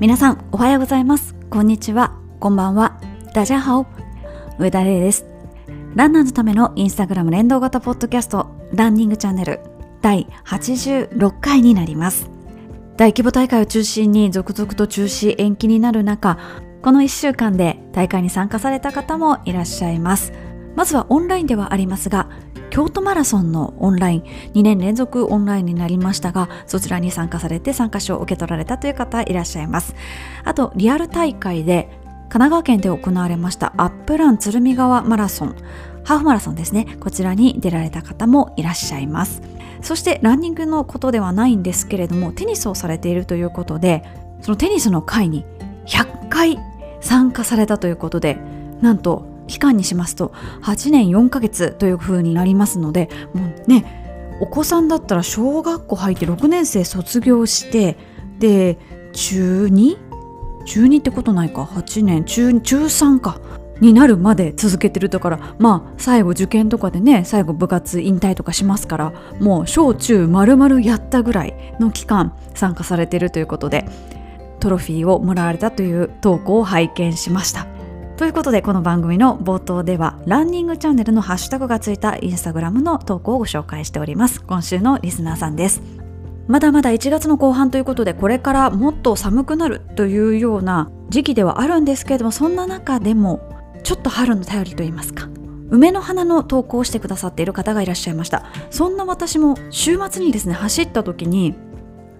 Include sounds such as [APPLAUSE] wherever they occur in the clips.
皆さんおはようございます。こんにちは。こんばんは。ダジャハオ。上田玲です。ランナーのためのインスタグラム連動型ポッドキャストランニングチャンネル第86回になります。大規模大会を中心に続々と中止延期になる中この1週間で大会に参加された方もいらっしゃいます。まずはオンラインではありますが京都マラソンのオンライン2年連続オンラインになりましたがそちらに参加されて参加賞を受け取られたという方いらっしゃいます。あとリアル大会で神奈川県で行われましたアップラン鶴見川マラソンハーフマラソンですね。こちらに出られた方もいらっしゃいます。そしてランニングのことではないんですけれどもテニスをされているということでそのテニスの会に100回参加されたということでなんと期間にしますと8年4ヶ月という風になりますのでもうねお子さんだったら小学校入って6年生卒業してで中 2? 中2ってことないか。8年中中3か。になるまで続けてるだからまあ最後受験とかでね最後部活引退とかしますからもう小中丸々やったぐらいの期間参加されてるということでトロフィーをもらわれたという投稿を拝見しました。ということでこの番組の冒頭ではランニングチャンネルのハッシュタグがついたインスタグラムの投稿をご紹介しております。今週のリスナーさんです。まだまだ1月の後半ということでこれからもっと寒くなるというような時期ではあるんですけれどもそんな中でもちょっと春の便りと言いますか梅の花の投稿をしてくださっている方がいらっしゃいました。そんな私も週末にですね走った時に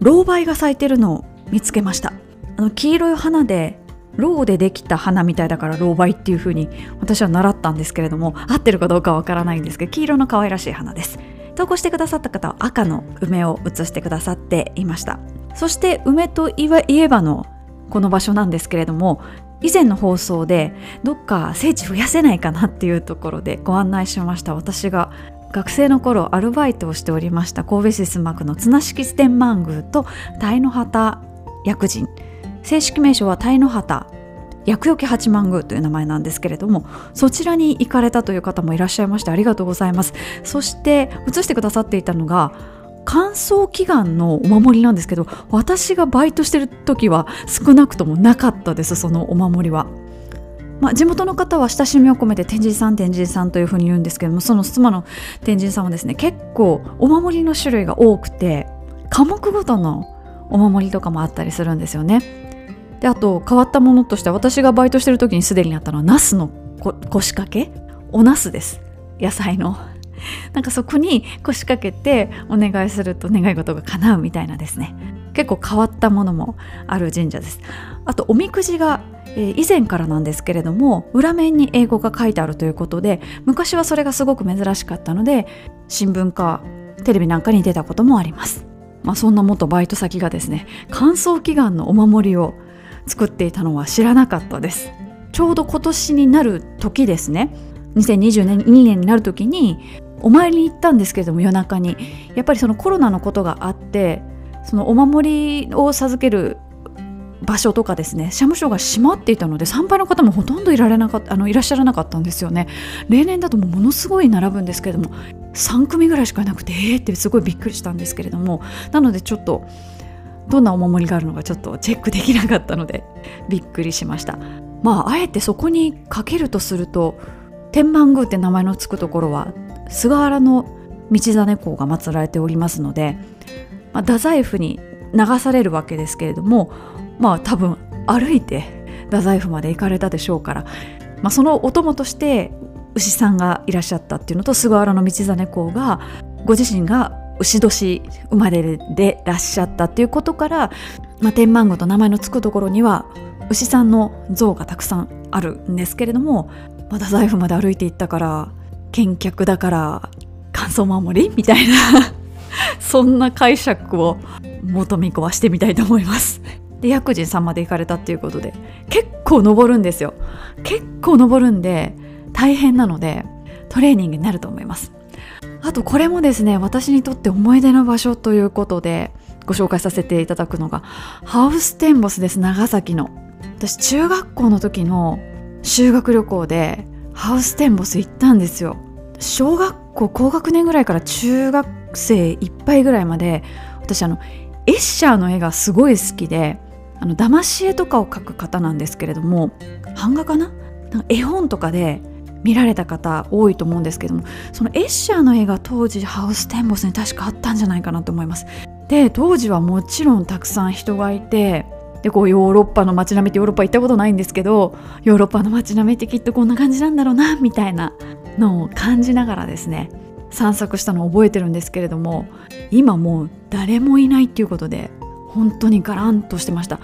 老梅が咲いてるのを見つけました。あの黄色い花でろうでできた花みたいだから老梅っていう風に私は習ったんですけれども合ってるかどうかわからないんですけど黄色の可愛らしい花です。投稿してくださった方は赤の梅を写してくださっていました。そして梅といえばのこの場所なんですけれども以前の放送でどっか聖地増やせないかなっていうところでご案内しました。私が学生の頃アルバイトをしておりました神戸市須磨区の綱敷天満宮と鯛の旗薬人正式名称は鯛の旗薬よけ八幡宮という名前なんですけれどもそちらに行かれたという方もいらっしゃいましてありがとうございますそして写してくださっていたのが乾燥祈願のお守りなんですけど私がバイトしてる時は少なくともなかったですそのお守りは。まあ、地元の方は親しみを込めて天神さん天神さんというふうに言うんですけどもその妻の天神さんはですね結構お守りの種類が多くて科目ごとのお守りとかもあったりするんですよね。であと変わったものとして私がバイトしてる時にすでにあったのはナスの腰掛け？おナスです。野菜の。[LAUGHS] なんかそこに腰掛けてお願いすると願い事が叶うみたいなですね。結構変わったものもある神社です。あとおみくじが、えー、以前からなんですけれども裏面に英語が書いてあるということで昔はそれがすごく珍しかったので新聞かテレビなんかに出たこともあります。まあそんな元バイト先がですね乾燥祈願のお守りを作っていたのは知らなかったです。ちょうど今年になる時ですね。2022年になる時にお参りに行ったんですけれども夜中に。やっぱりそのコロナのことがあってそのお守りを授ける場所とかですね社務所が閉まっていたので参拝の方もほとんどいられなかったあのいらっしゃらなかったんですよね。例年だともものすごい並ぶんですけれども3組ぐらいしかなくてえーってすごいびっくりしたんですけれどもなのでちょっとどんなお守りがあるのかちょっとチェックできなかったのでびっくりしました。まああえてそこにかけるとすると天満宮って名前の付くところは菅原の道真公が祀られておりますので、まあ、太宰府に流されるわけですけれどもまあ多分歩いて太宰府まで行かれたでしょうから、まあ、そのお供として牛さんがいらっしゃったっていうのと菅原道真公がご自身が牛年生まれでらっしゃったっていうことから、まあ、天満宮と名前の付くところには牛さんの像がたくさんあるんですけれどもまだ財布まで歩いていったから見客だから乾燥守り？みたいな [LAUGHS] そんな解釈を元美子はしてみたいと思います。で薬人さんまで行かれたっていうことで結構登るんですよ。結構登るんで大変なのでトレーニングになると思います。あとこれもですね私にとって思い出の場所ということでご紹介させていただくのがハウステンボスです長崎の。私中学校の時の修学旅行でハウステンボス行ったんですよ。小学校高学年ぐらいから中学生いっぱいぐらいまで私あのエッシャーの絵がすごい好きであの騙し絵とかを描く方なんですけれども版画かな？なんか絵本とかで見られた方多いと思うんですけどもそのエッシャーの絵が当時ハウステンボスに確かあったんじゃないかなと思います。で当時はもちろんたくさん人がいてでこうヨーロッパの街並みってヨーロッパ行ったことないんですけどヨーロッパの街並みってきっとこんな感じなんだろうなみたいなのを感じながらですね散策したのを覚えてるんですけれども今もう誰もいないっていうことで本当にガランとしてました。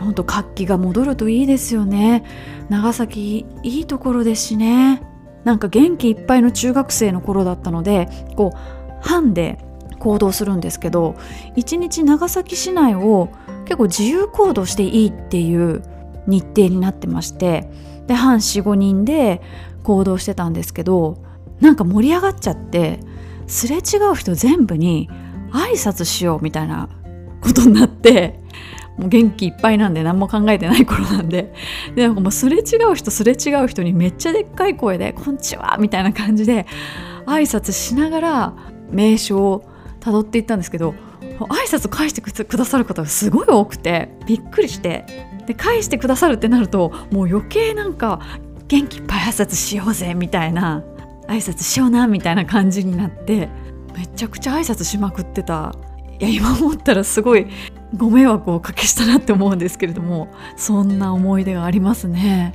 本当活気が戻るといいですよね。長崎いいところですしね。なんか元気いっぱいの中学生の頃だったのでこう班で行動するんですけど一日長崎市内を結構自由行動していいっていう日程になってましてで半45人で行動してたんですけどなんか盛り上がっちゃってすれ違う人全部に挨拶しようみたいなことになってもう元気いっぱいなんで何も考えてない頃なんで。[LAUGHS] でなんかもうすれ違う人すれ違う人にめっちゃでっかい声で「こんにちは」みたいな感じで挨拶しながら名称をたどっていったんですけど挨拶返してくださる方がすごい多くてびっくりして。で返してくださるってなるともう余計なんか元気いっぱい挨拶しようぜみたいな挨拶しようなみたいな感じになってめちゃくちゃ挨拶しまくってた。いや今思ったらすごいご迷惑をおかけしたなって思うんですけれどもそんな思い出がありますね。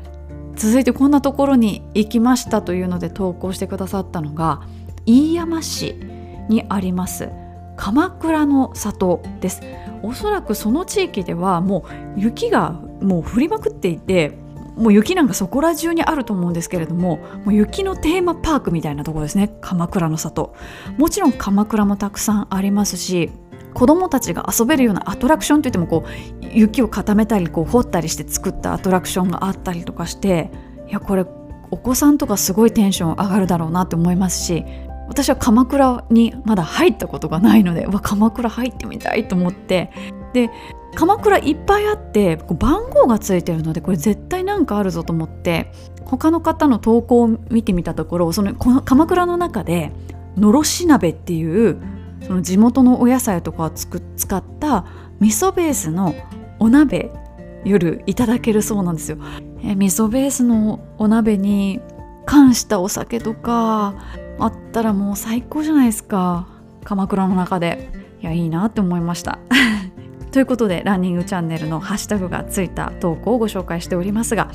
続いてこんなところに行きましたというので投稿してくださったのが飯山市にあります鎌倉の里です。おそらくその地域ではもう雪がもう降りまくっていてもう雪なんかそこら中にあると思うんですけれどももう雪のテーマパークみたいなところですね。鎌倉の里。もちろん鎌倉もたくさんありますし子どもたちが遊べるようなアトラクションといってもこう雪を固めたりこう掘ったりして作ったアトラクションがあったりとかしていやこれお子さんとかすごいテンション上がるだろうなって思いますし私は鎌倉にまだ入ったことがないのでわ鎌倉入ってみたいと思って。で鎌倉いっぱいあって番号がついてるのでこれ絶対なんかあるぞと思って他の方の投稿を見てみたところその鎌倉の中でのろし鍋っていうその地元のお野菜とかをつく使った味噌ベースのお鍋夜いただけるそうなんですよ。え味噌ベースのお鍋に缶したお酒とかあったらもう最高じゃないですか。鎌倉の中で。いやいいなって思いました。[LAUGHS] ということでランニングチャンネルのハッシュタグがついた投稿をご紹介しておりますが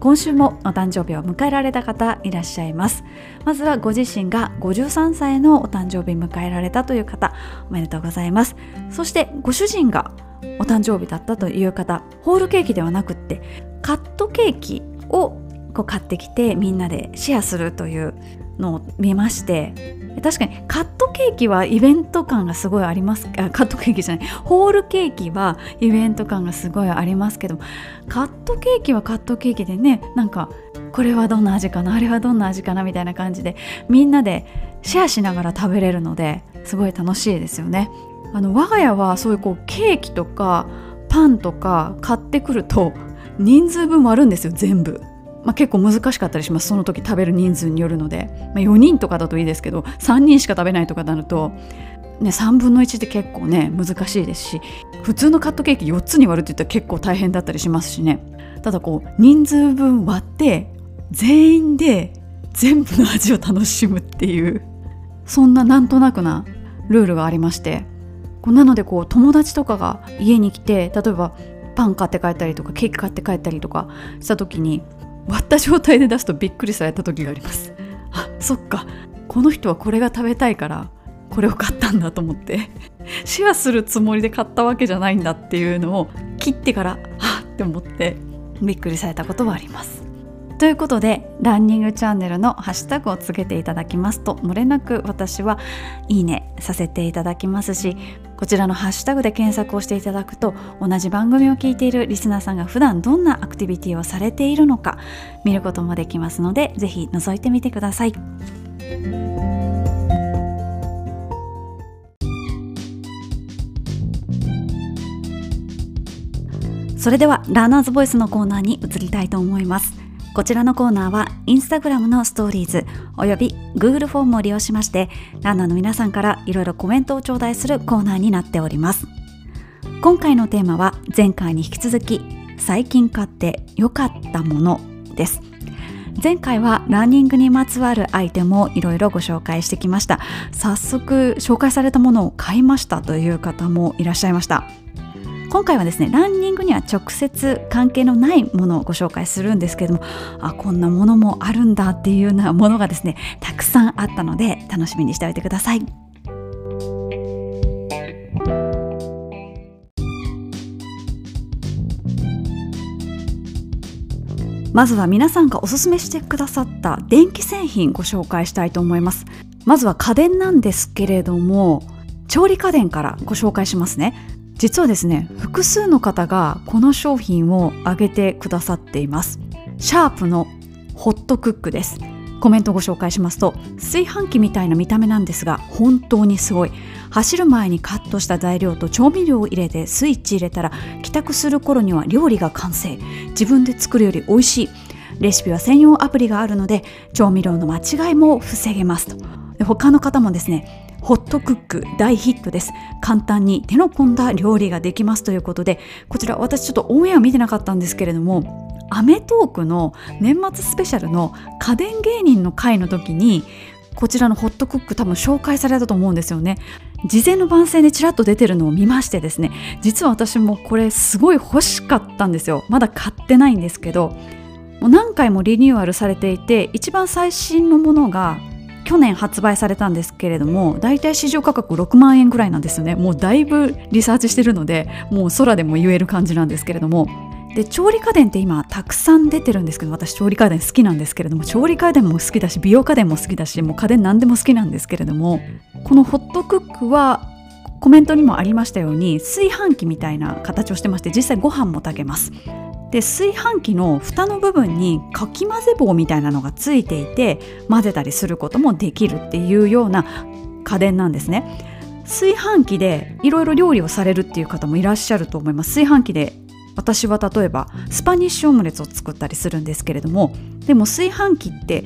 今週もお誕生日を迎えられた方いらっしゃいます。まずはご自身が53歳のお誕生日迎えられたという方おめでとうございます。そしてご主人がお誕生日だったという方ホールケーキではなくってカットケーキをこう買ってきてみんなでシェアするというのを見まして確かにカットケーキはイベント感がすごいありますあカットケーキじゃないホールケーキはイベント感がすごいありますけどカットケーキはカットケーキでねなんかこれはどんな味かなあれはどんな味かなみたいな感じでみんなでシェアしながら食べれるのですごい楽しいですよね。あの我が家はそういうこうケーキとかパンとか買ってくると人数分割るんですよ全部。まあ、結構難しかったりします。その時食べる人数によるので、まあ、4人とかだといいですけど3人しか食べないとかなると、ね、3分の1って結構ね難しいですし普通のカットケーキ4つに割るって言ったら結構大変だったりしますしね。ただこう人数分割って全員で全部の味を楽しむっていうそんななんとなくなルールがありまして。なのでこう友達とかが家に来て例えばパン買って帰ったりとかケーキ買って帰ったりとかした時に割った状態で出すとびっくりされた時があります。あそっか。この人はこれが食べたいからこれを買ったんだと思って。シェアするつもりで買ったわけじゃないんだっていうのを切ってからはっって思って。びっくりされたことはあります。ということでランニングチャンネルのハッシュタグをつけていただきますと漏れなく私はいいねさせていただきますしこちらのハッシュタグで検索をしていただくと同じ番組を聞いているリスナーさんが普段どんなアクティビティをされているのか見ることもできますのでぜひ覗いてみてください。それではラーナーズボイスのコーナーに移りたいと思いますこちらのコーナーはインスタグラムのストーリーズおよび Google フォームを利用しましてランナーの皆さんからいろいろコメントを頂戴するコーナーになっております。今回のテーマは前回に引き続き最近買って良かったものです。前回はランニングにまつわるアイテムをいろいろご紹介してきました。早速紹介されたものを買いましたという方もいらっしゃいました。今回はですねランニングには直接関係のないものをご紹介するんですけれどもあこんなものもあるんだっていうようなものがですねたくさんあったので楽しみにしておいてください。まずは皆さんがおすすめしてくださった電気製品ご紹介したいと思います。まずは家電なんですけれども調理家電からご紹介しますね。実はですね複数の方がこの商品を挙げてくださっています。シャープのホットクックです。コメントご紹介しますと炊飯器みたいな見た目なんですが本当にすごい。走る前にカットした材料と調味料を入れてスイッチ入れたら帰宅する頃には料理が完成。自分で作るより美味しい。レシピは専用アプリがあるので調味料の間違いも防げますと。他の方もですねホットクック大ヒットです。簡単に手の込んだ料理ができますということでこちら私ちょっとオンエア見てなかったんですけれどもアメトークの年末スペシャルの家電芸人の回の時にこちらのホットクック多分紹介されたと思うんですよね。事前の番宣でちらっと出てるのを見ましてですね実は私もこれすごい欲しかったんですよ。まだ買ってないんですけどもう何回もリニューアルされていて一番最新のものが去年発売されたんですけれどもだいたい市場価格6万円ぐらいなんですよね。もうだいぶリサーチしてるのでもう空でも言える感じなんですけれども。で調理家電って今たくさん出てるんですけど私調理家電好きなんですけれども調理家電も好きだし美容家電も好きだしもう家電何でも好きなんですけれどもこのホットクックはコメントにもありましたように炊飯器みたいな形をしてまして実際ご飯も炊けます。で炊飯器の蓋の部分にかき混ぜ棒みたいなのがついていて混ぜたりすることもできるっていうような家電なんですね。炊飯器でいろいろ料理をされるっていう方もいらっしゃると思います。炊飯器で私は例えばスパニッシュオムレツを作ったりするんですけれどもでも炊飯器って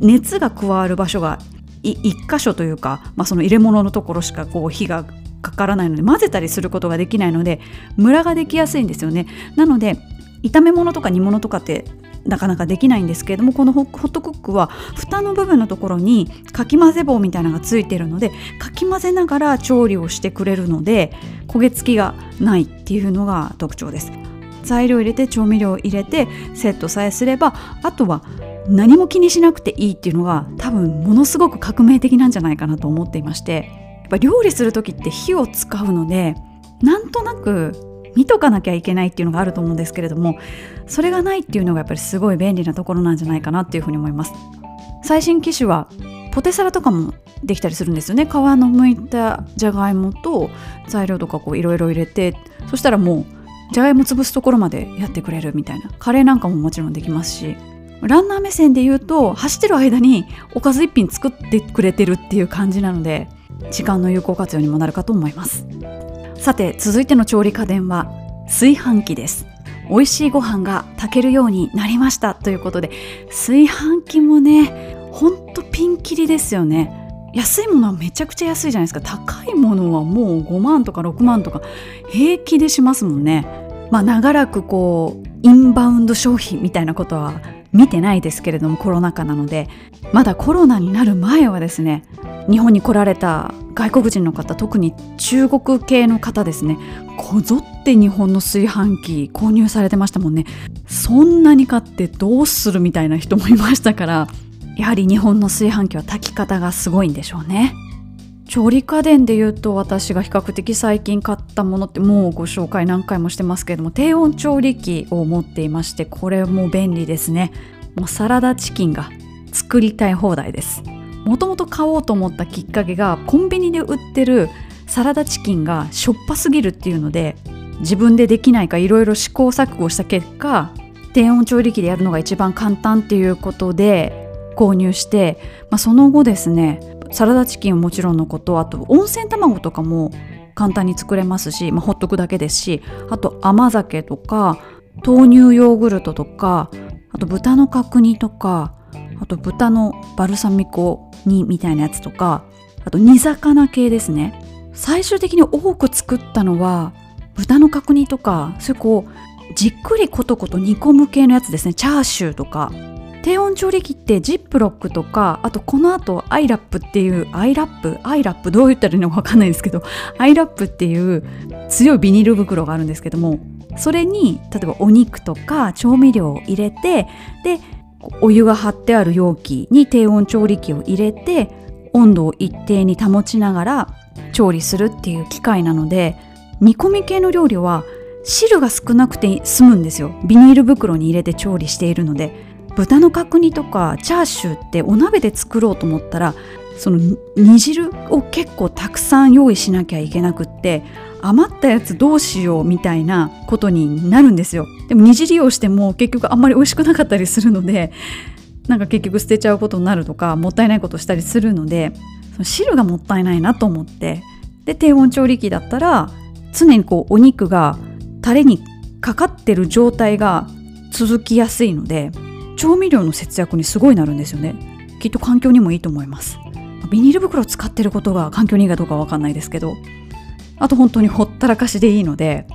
熱が加わる場所が1箇所というか、まあ、その入れ物のところしかこう火がかからないので混ぜたりすることができないのでムラができやすいんですよね。なので炒め物とか煮物とかってなかなかできないんですけれどもこのホットクックは蓋の部分のところにかき混ぜ棒みたいなのがついてるのでかき混ぜながら調理をしてくれるので焦げ付きがないっていうのが特徴です。材料入れて調味料入れてセットさえすればあとは何も気にしなくていいっていうのが多分ものすごく革命的なんじゃないかなと思っていましてやっぱ料理する時って火を使うのでなんとなく見とかなきゃいけないっていうのがあると思うんですけれどもそれがないっていうのがやっぱりすごい便利なところなんじゃないかなっていうふうに思います。最新機種はポテサラとかもできたりするんですよね。皮の剥いたじゃがいもと材料とかこういろいろ入れてそしたらもうじゃがいも潰すところまでやってくれるみたいな。カレーなんかももちろんできますし。ランナー目線で言うと走ってる間におかず一品作ってくれてるっていう感じなので時間の有効活用にもなるかと思います。さて続いての調理家電は炊飯器です。美味しいご飯が炊けるようになりましたということで炊飯器もねほんとピンキリですよね。安いものはめちゃくちゃ安いじゃないですか。高いものはもう5万とか6万とか平気でしますもんね。まあ長らくこうインバウンド消費みたいなことは見てないですけれどもコロナ禍なのでまだコロナになる前はですね日本に来られた外国人の方特に中国系の方ですねこぞって日本の炊飯器購入されてましたもんね。そんなに買ってどうするみたいな人もいましたからやはり日本の炊飯器は炊き方がすごいんでしょうね。調理家電で言うと私が比較的最近買ったものってもうご紹介何回もしてますけれども低温調理器を持っていましてこれも便利ですね。もうサラダチキンが作りたい放題です。もともと買おうと思ったきっかけがコンビニで売ってるサラダチキンがしょっぱすぎるっていうので自分でできないかいろいろ試行錯誤した結果低温調理器でやるのが一番簡単っていうことで購入して、まあ、その後ですねサラダチキンはもちろんのことあと温泉卵とかも簡単に作れますし、まあ、ほっとくだけですしあと甘酒とか豆乳ヨーグルトとかあと豚の角煮とかあと豚のバルサミコ煮みたいなやつとかあと煮魚系ですね。最終的に多く作ったのは豚の角煮とかそういうこうじっくりコトコト煮込む系のやつですね。チャーシューとか。低温調理器ってジップロックとかあとこの後アイラップっていうアイラップ？アイラップ？どう言ったらいいのか分かんないですけど [LAUGHS] アイラップっていう強いビニール袋があるんですけどもそれに例えばお肉とか調味料を入れてでお湯が張ってある容器に低温調理器を入れて温度を一定に保ちながら調理するっていう機械なので煮込み系の料理は汁が少なくて済むんですよ。ビニール袋に入れて調理しているので。豚の角煮とかチャーシューってお鍋で作ろうと思ったらその煮汁を結構たくさん用意しなきゃいけなくって余ったやつどうしようみたいなことになるんですよ。でも煮汁用しても結局あんまり美味しくなかったりするのでなんか結局捨てちゃうことになるとかもったいないことしたりするのでその汁がもったいないなと思って。で低温調理器だったら常にこうお肉がタレにかかってる状態が続きやすいので調味料の節約にすごいなるんですよね。きっと環境にもいいと思います。ビニール袋使ってることが環境にいいかどうかわかんないですけど。あと本当にほったらかしでいいので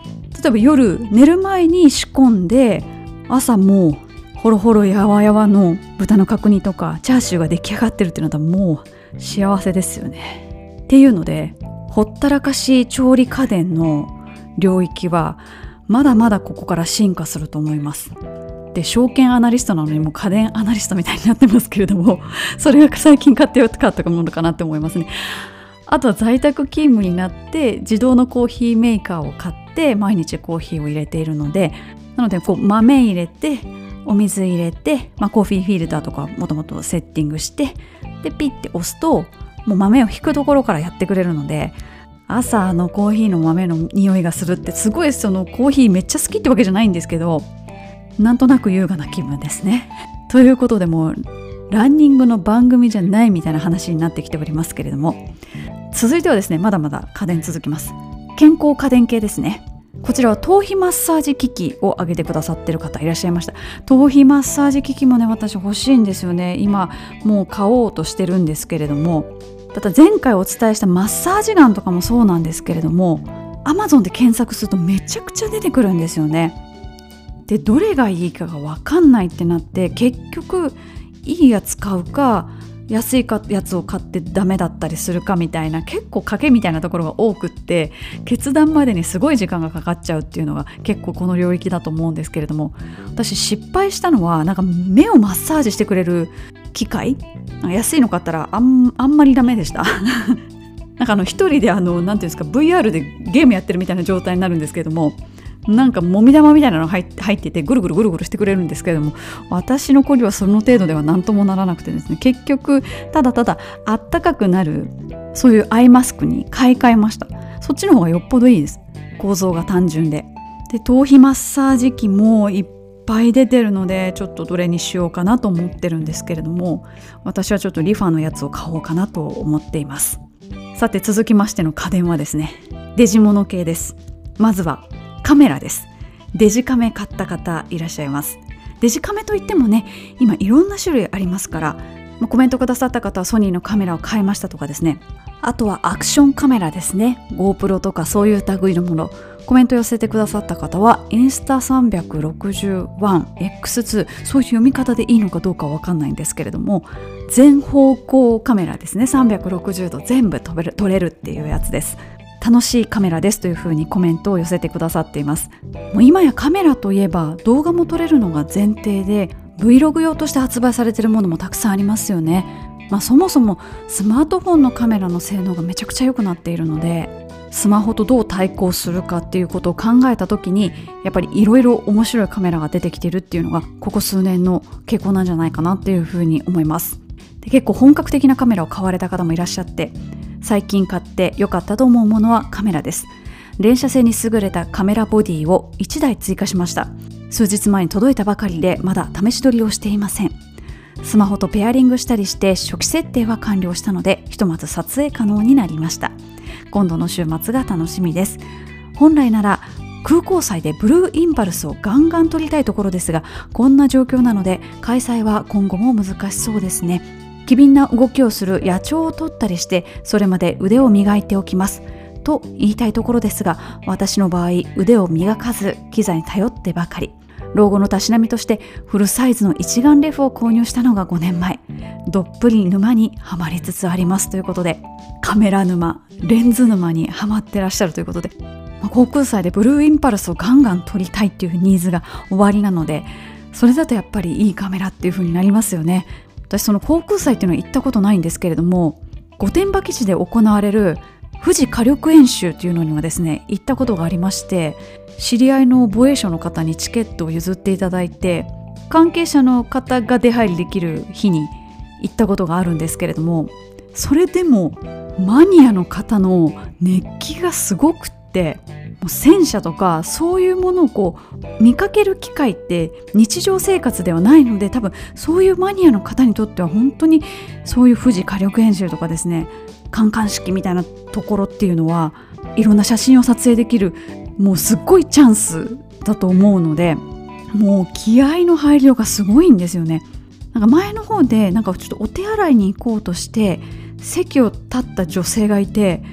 例えば夜寝る前に仕込んで朝もうホロホロやわやわの豚の角煮とかチャーシューが出来上がってるっていうのはもう幸せですよね。っていうのでほったらかし調理家電の領域はまだまだここから進化すると思います。で証券アナリストなのにもう家電アナリストみたいになってますけれども [LAUGHS] それが最近買ってよかったものかなって思いますね。あとは在宅勤務になって自動のコーヒーメーカーを買って毎日コーヒーを入れているのでなのでこう豆入れてお水入れて、まあ、コーヒーフィルターとかもともとセッティングしてでピッて押すともう豆を引くところからやってくれるので朝のコーヒーの豆の匂いがするってすごいそのコーヒーめっちゃ好きってわけじゃないんですけどなんとなく優雅な気分ですね。ということでもランニングの番組じゃないみたいな話になってきておりますけれども。続いてはですねまだまだ家電続きます。健康家電系ですね。こちらは頭皮マッサージ機器を挙げてくださってる方いらっしゃいました。頭皮マッサージ機器もね私欲しいんですよね。今もう買おうとしてるんですけれども。ただ前回お伝えしたマッサージガンとかもそうなんですけれども Amazon で検索するとめちゃくちゃ出てくるんですよね。でどれがいいかが分かんないってなって結局いいやつ買うか安いかやつを買ってダメだったりするかみたいな結構賭けみたいなところが多くって決断までにすごい時間がかかっちゃうっていうのが結構この領域だと思うんですけれども私失敗したのはなんか目をマッサージしてくれる機械安いの買ったらあんあんまりダメでした。[LAUGHS] なんかあの一人であの何ていうんですか VR でゲームやってるみたいな状態になるんですけれどもなんかもみ玉みたいなの入っててぐるぐるぐるぐるしてくれるんですけれども私の子にはその程度では何ともならなくてですね。結局ただただあったかくなるそういうアイマスクに買い替えました。そっちの方がよっぽどいいです。構造が単純で。で頭皮マッサージ機もいっぱい出てるのでちょっとどれにしようかなと思ってるんですけれども私はちょっとリファのやつを買おうかなと思っています。さて続きましての家電はですねデジモノ系です。まずはカメラです。デジカメ買った方いらっしゃいます。デジカメといってもね今いろんな種類ありますからコメントくださった方はソニーのカメラを買いましたとかですね。あとはアクションカメラですね。GoPro とかそういう類のもの。コメント寄せてくださった方はインスタ 361X2 そういう読み方でいいのかどうかわかんないんですけれども全方向カメラですね。360度全部撮れるっていうやつです。楽しいカメラですというふうにコメントを寄せてくださっています。もう今やカメラといえば動画も撮れるのが前提で Vlog 用として発売されているものもたくさんありますよね、まあ、そもそもスマートフォンのカメラの性能がめちゃくちゃ良くなっているのでスマホとどう対抗するかっていうことを考えた時にやっぱりいろいろ面白いカメラが出てきてるっていうのがここ数年の傾向なんじゃないかなっていうふうに思います。で結構本格的なカメラを買われた方もいらっしゃって最近買って良かったと思うものはカメラです。連写性に優れたカメラボディを1台追加しました。数日前に届いたばかりでまだ試し撮りをしていません。スマホとペアリングしたりして初期設定は完了したのでひとまず撮影可能になりました。今度の週末が楽しみです。本来なら空港祭でブルーインパルスをガンガン撮りたいところですがこんな状況なので開催は今後も難しそうですね。機敏な動きをする野鳥を取ったりしてそれまで腕を磨いておきます。と言いたいところですが私の場合腕を磨かず機材に頼ってばかり。老後のたしなみとしてフルサイズの一眼レフを購入したのが5年前。どっぷり沼にはまりつつあります。ということでカメラ沼レンズ沼にはまってらっしゃるということで、まあ、航空祭でブルーインパルスをガンガン撮りたいっていうニーズが終わりなのでそれだとやっぱりいいカメラっていう風になりますよね。私その航空祭っていうのは行ったことないんですけれども御殿場基地で行われる富士火力演習というのにはですね行ったことがありまして知り合いの防衛省の方にチケットを譲っていただいて関係者の方が出入りできる日に行ったことがあるんですけれどもそれでもマニアの方の熱気がすごくってう戦車とかそういうものをこう見かける機会って日常生活ではないので多分そういうマニアの方にとっては本当にそういう富士火力演習とかですね観艦式みたいなところっていうのはいろんな写真を撮影できるもうすっごいチャンスだと思うのでもう気合の入りようがすごいんですよね。なんか前の方でなんかちょっとお手洗いに行こうとして席を立った女性がいて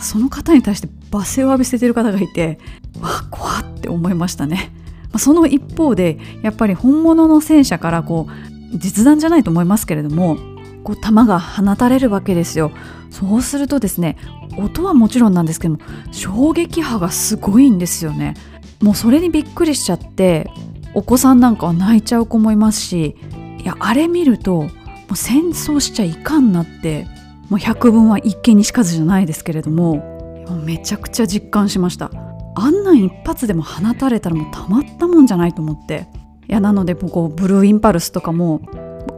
その方に対して罵声を浴びせてる方がいてわ怖って思いましたね。その一方でやっぱり本物の戦車からこう実弾じゃないと思いますけれどもこう弾が放たれるわけですよそうするとですね音はもちろんなんですけども衝撃波がすごいんですよねもうそれにびっくりしちゃってお子さんなんかは泣いちゃう子もいますしいやあれ見るともう戦争しちゃいかんなってもう百聞は一見にしかずじゃないですけれどもめちゃくちゃ実感しました。あんなん一発でも放たれたらもうたまったもんじゃないと思って。いやなのでこうブルーインパルスとかも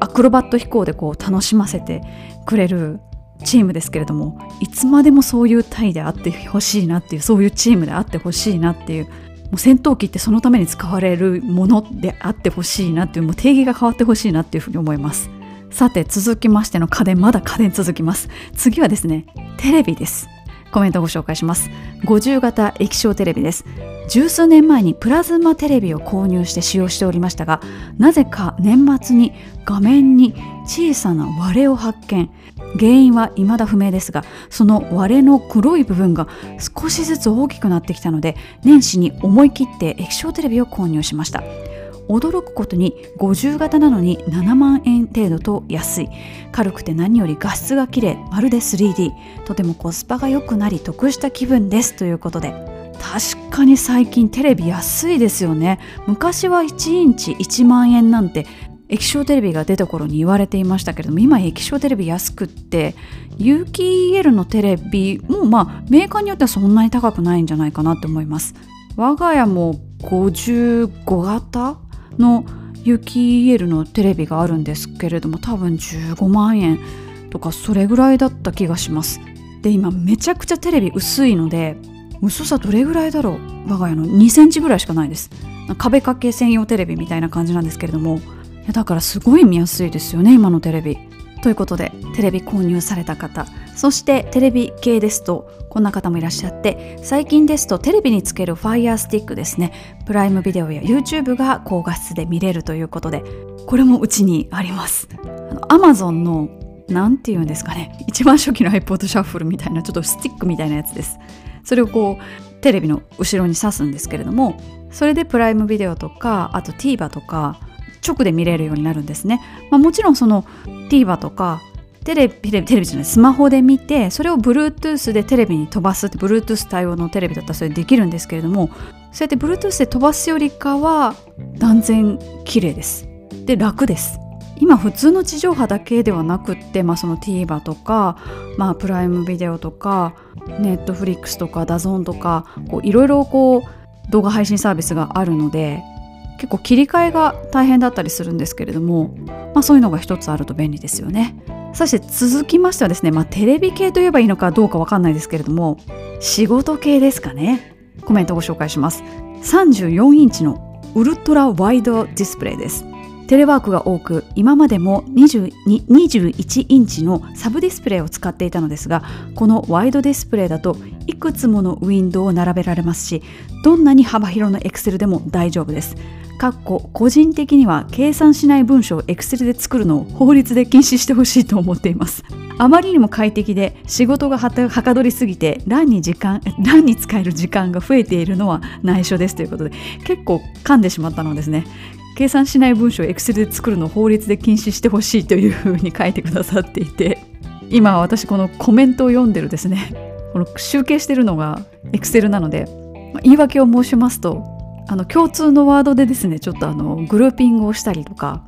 アクロバット飛行でこう楽しませてくれるチームですけれどもいつまでもそういう隊であってほしいなっていうそういうチームであってほしいなっていうもう戦闘機ってそのために使われるものであってほしいなっていうもう定義が変わってほしいなっていうふうに思います。さて続きましての家電まだ家電続きます。次はですねテレビです。コメントをご紹介します。50型液晶テレビです。十数年前にプラズマテレビを購入して使用しておりましたがなぜか年末に画面に小さな割れを発見。原因は未だ不明ですがその割れの黒い部分が少しずつ大きくなってきたので年始に思い切って液晶テレビを購入しました。驚くことに50型なのに7万円程度と安い。軽くて何より画質が綺麗。まるで 3D とてもコスパが良くなり得した気分です。ということで確かに最近テレビ安いですよね。昔は1インチ1万円なんて液晶テレビが出た頃に言われていましたけれども今液晶テレビ安くって有機 EL のテレビもまあメーカーによってはそんなに高くないんじゃないかなって思います。我が家も55型の有機 EL のテレビがあるんですけれども多分15万円とかそれぐらいだった気がします。で今めちゃくちゃテレビ薄いので薄さどれぐらいだろう？我が家の2センチぐらいしかないです。壁掛け専用テレビみたいな感じなんですけれども。だからすごい見やすいですよね今のテレビ。ということでテレビ購入された方そしてテレビ系ですとこんな方もいらっしゃって最近ですとテレビにつける Fire Stick ですね。プライムビデオや YouTube が高画質で見れるということでこれもうちにあります。あの Amazon の何て言うんですかね一番初期の iPod シャッフルみたいなちょっとスティックみたいなやつです。それをこうテレビの後ろに挿すんですけれどもそれでプライムビデオとかあと TVer とか直で見れるようになるんですね、まあ、もちろんその TVer とかテレビテレビじゃないスマホで見てそれを Bluetooth でテレビに飛ばすって Bluetooth 対応のテレビだったらそれできるんですけれどもそうやって Bluetooth で飛ばすよりかは断然綺麗です。で楽です。今普通の地上波だけではなくって、まあ、その TVer とか、まあ、プライムビデオとか Netflix とか DAZN とかいろいろこう動画配信サービスがあるので結構切り替えが大変だったりするんですけれども、まあ、そういうのが一つあると便利ですよね。そして続きましてはですね、まあ、テレビ系といえばいいのかどうかわかんないですけれども仕事系ですかね。コメントご紹介します。34インチのウルトラワイドディスプレイです。テレワークが多く今までも21インチのサブディスプレイを使っていたのですがこのワイドディスプレイだといくつものウィンドウを並べられますしどんなに幅広の Excel でも大丈夫です。個人的には計算しない文章を Excel で作るのを法律で禁止してほしいと思っています。あまりにも快適で仕事がはかどりすぎて欄に時間欄に使える時間が増えているのは内緒ですということで結構噛んでしまったのですね。計算しない文章を Excel で作るのを法律で禁止してほしいというふうに書いてくださっていて今私このコメントを読んでるですね。この集計してるのが Excel なので言い訳を申しますとあの共通のワードでですねちょっとあのグルーピングをしたりとか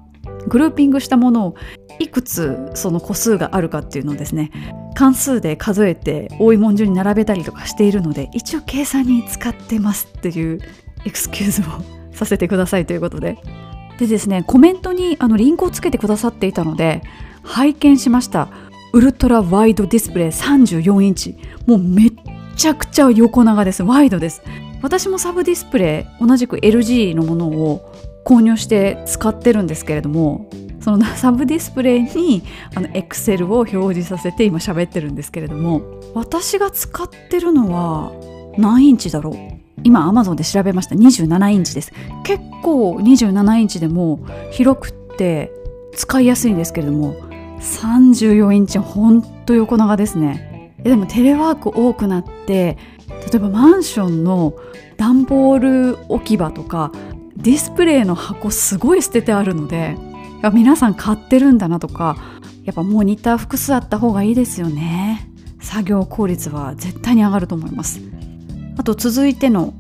グルーピングしたものをいくつその個数があるかっていうのをですね関数で数えて多い文順に並べたりとかしているので一応計算に使ってますっていうエクスキューズをさせてくださいということで。でですねコメントにあのリンクをつけてくださっていたので拝見しました。ウルトラワイドディスプレイ34インチ。もうめっちゃくちゃ横長です。ワイドです。私もサブディスプレイ同じく LG のものを購入して使ってるんですけれどもその [LAUGHS] サブディスプレイにあの Excel を表示させて今喋ってるんですけれども私が使ってるのは何インチだろう？今 Amazon で調べました。27インチです。結構27インチでも広くって使いやすいんですけれども34インチほんと横長ですね。でもテレワーク多くなって例えばマンションの段ボール置き場とかディスプレイの箱すごい捨ててあるので皆さん買ってるんだなとかやっぱモニター複数あった方がいいですよね。作業効率は絶対に上がると思います。あと続いての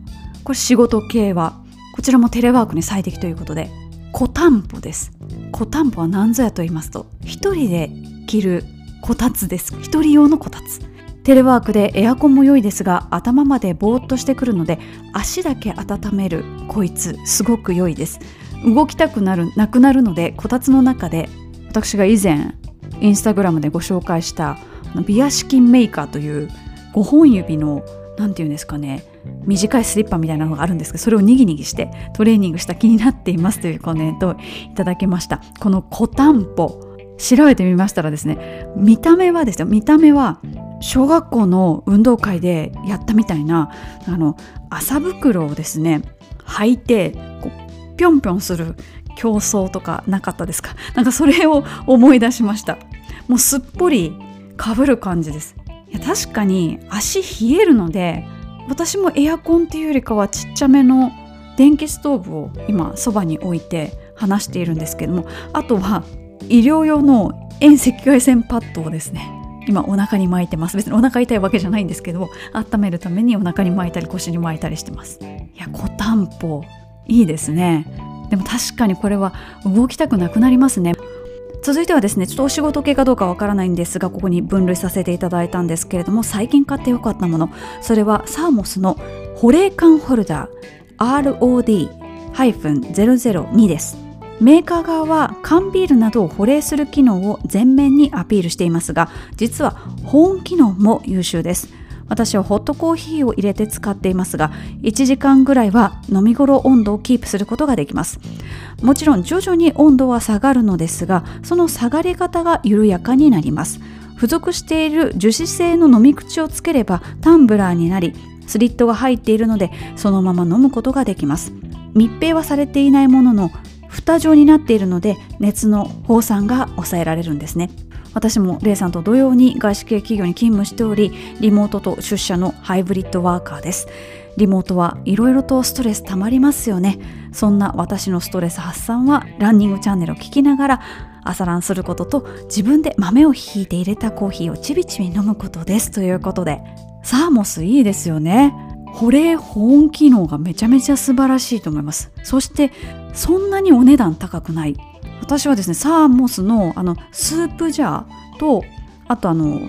これ仕事系はこちらもテレワークに最適ということで小担保です。小担保は何ぞやと言いますと一人で着るこたつです。一人用のこたつ。テレワークでエアコンも良いですが頭までぼーっとしてくるので足だけ温めるこいつすごく良いです。動きたくなるなくなるのでこたつの中で私が以前インスタグラムでご紹介したビアシキンメーカーという5本指の何て言うんですかね短いスリッパみたいなのがあるんですけどそれをにぎにぎしてトレーニングした気になっていますというコメントをいただきました。この小担保調べてみましたらですね見た目はですよ見た目は小学校の運動会でやったみたいなあの麻袋をですね履いてこうぴょんぴょんする競争とかなかったですか？なんかそれを思い出しました。もうすっぽりかぶる感じですいや確かに足冷えるので私もエアコンっていうよりかはちっちゃめの電気ストーブを今そばに置いて話しているんですけどもあとは医療用の遠赤外線パッドをですね今お腹に巻いてます。別にお腹痛いわけじゃないんですけど温めるためにお腹に巻いたり腰に巻いたりしてます。いや小担保いいですね。でも確かにこれは動きたくなくなりますね。続いてはですねちょっとお仕事系かどうかわからないんですがここに分類させていただいたんですけれども最近買ってよかったもの。それはサーモスの保冷感ホルダー ROD-002 です。メーカー側は缶ビールなどを保冷する機能を前面にアピールしていますが実は保温機能も優秀です。私はホットコーヒーを入れて使っていますが1時間ぐらいは飲み頃温度をキープすることができます。もちろん徐々に温度は下がるのですがその下がり方が緩やかになります。付属している樹脂製の飲み口をつければタンブラーになりスリットが入っているのでそのまま飲むことができます。密閉はされていないものの蓋状になっているので熱の放散が抑えられるんですね。私もレイさんと同様に外資系企業に勤務しておりリモートと出社のハイブリッドワーカーです。リモートはいろいろとストレスたまりますよね。そんな私のストレス発散はランニングチャンネルを聞きながら朝ランすることと自分で豆をひいて入れたコーヒーをちびちび飲むことですということで。サーモスいいですよね。保冷保温機能がめちゃめちゃ素晴らしいと思います。そしてそんなにお値段高くない私はですねサーモスのあのスープジャーとあとあの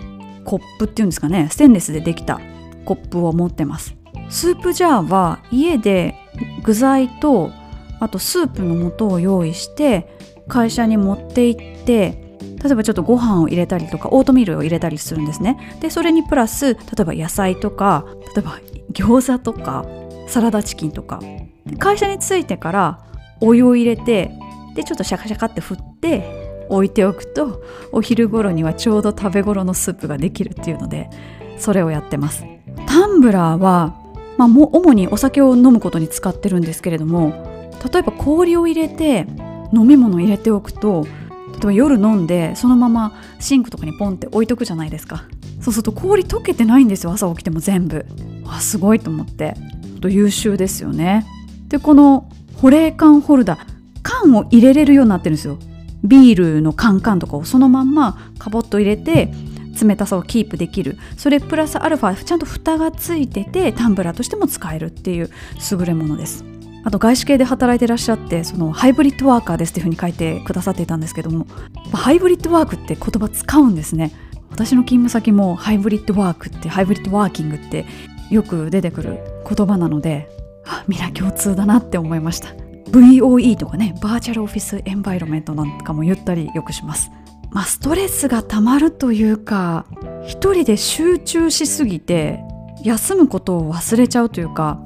コップっていうんですかねステンレスでできたコップを持ってます。スープジャーは家で具材とあとスープの素を用意して会社に持って行って例えばちょっとご飯を入れたりとかオートミールを入れたりするんですね。でそれにプラス例えば野菜とか例えば餃子とかサラダチキンとか。会社に着いてからお湯を入れてでちょっとシャカシャカって振って置いておくとお昼頃にはちょうど食べ頃のスープができるっていうのでそれをやってます。タンブラーは、まあ、も主にお酒を飲むことに使ってるんですけれども例えば氷を入れて飲み物入れておくと例えば夜飲んでそのままシンクとかにポンって置いとくじゃないですか。そうすると氷溶けてないんですよ朝起きても全部。あすごいと思って。と優秀ですよね。でこの保冷缶ホルダー缶を入れれるようになってるんですよ。ビールのカンカンとかをそのまんまカボッと入れて冷たさをキープできる。それプラスアルファちゃんと蓋がついててタンブラーとしても使えるっていう優れものです。あと外資系で働いてらっしゃってそのハイブリッドワーカーですっていうふうに書いてくださっていたんですけどもハイブリッドワークって言葉使うんですね。私の勤務先もハイブリッドワークってハイブリッドワーキングってよく出てくる言葉なのであ皆共通だなって思いました。VOE とかね virtual office environment なんかも言ったりよくします。まあストレスがたまるというか一人で集中しすぎて休むことを忘れちゃうというか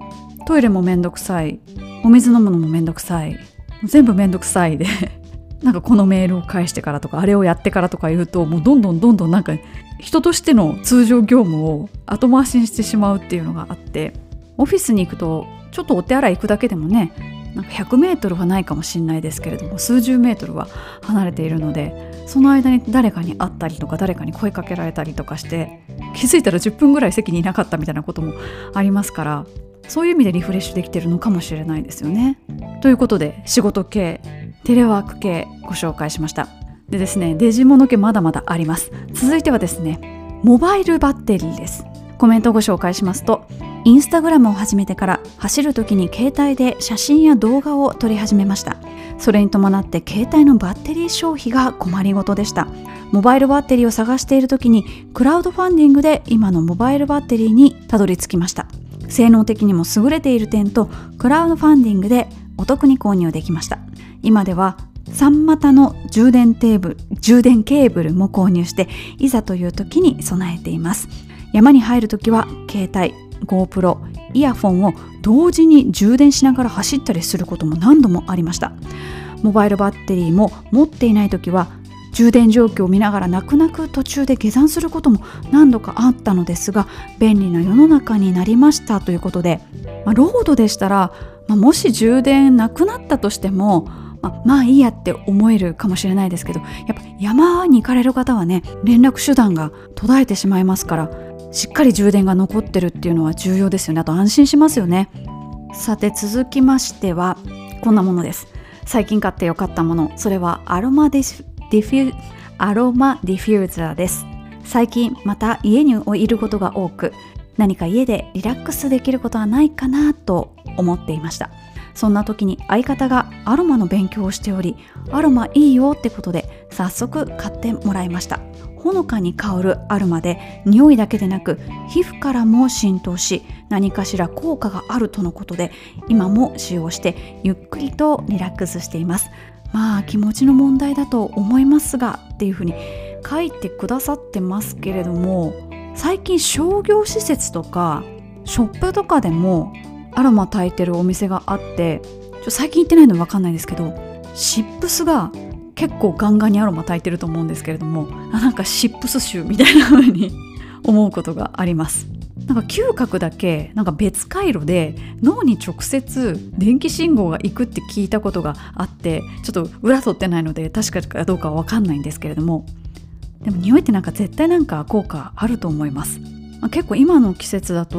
トイレもめんどくさいお水飲むのもめんどくさい全部めんどくさいで [LAUGHS] なんかこのメールを返してからとかあれをやってからとか言うともうどんどんどんどんなんか人としての通常業務を後回しにしてしまうっていうのがあってオフィスに行くとちょっとお手洗い行くだけでもねなんか100メートルはないかもしれないですけれども数十メートルは離れているのでその間に誰かに会ったりとか誰かに声かけられたりとかして気づいたら10分ぐらい席にいなかったみたいなこともありますからそういう意味でリフレッシュできてるのかもしれないですよね。ということで仕事系テレワーク系ご紹介しました。でですねデジモノ系まだまだあります。続いてはですねモバイルバッテリーです。コメントをご紹介しますとインスタグラムを始めてから走る時に携帯で写真や動画を撮り始めました。それに伴って携帯のバッテリー消費が困りごとでした。モバイルバッテリーを探している時にクラウドファンディングで今のモバイルバッテリーにたどり着きました。性能的にも優れている点とクラウドファンディングでお得に購入できました。今では3股の充電テーブル充電ケーブルも購入していざという時に備えています。山に入る時は携帯 GoPro イヤフォンを同時に充電しながら走ったりすることも何度もありました。モバイルバッテリーも持っていない時は充電状況を見ながら泣く泣く途中で下山することも何度かあったのですが便利な世の中になりましたということで、まあ、ロードでしたら、まあ、もし充電なくなったとしてもまあ、まあいいやって思えるかもしれないですけどやっぱ山に行かれる方はね連絡手段が途絶えてしまいますからしっかり充電が残ってるっていうのは重要ですよね。あと安心しますよね。さて続きましてはこんなものです。最近買ってよかったもの。それはアロマディディフュアロマディフューザーです。最近また家にいることが多く何か家でリラックスできることはないかなと思っていました。そんな時に相方がアロマの勉強をしておりアロマいいよってことで早速買ってもらいました。ほのかに香るアロマで匂いだけでなく皮膚からも浸透し何かしら効果があるとのことで今も使用してゆっくりとリラックスしています。まあ気持ちの問題だと思いますがっていうふうに書いてくださってますけれども最近商業施設とかショップとかでもアロマ炊いてるお店があってちょ最近行ってないの分かんないですけどシップスが結構ガンガンにアロマ炊いてると思うんですけれどもなんかシップス臭みたいな風に [LAUGHS] 思うことがあります。なんか嗅覚だけなんか別回路で脳に直接電気信号が行くって聞いたことがあってちょっと裏取ってないので確かかどうかは分かんないんですけれどもでも匂いってなんか絶対なんか効果あると思います、まあ、結構今の季節だと、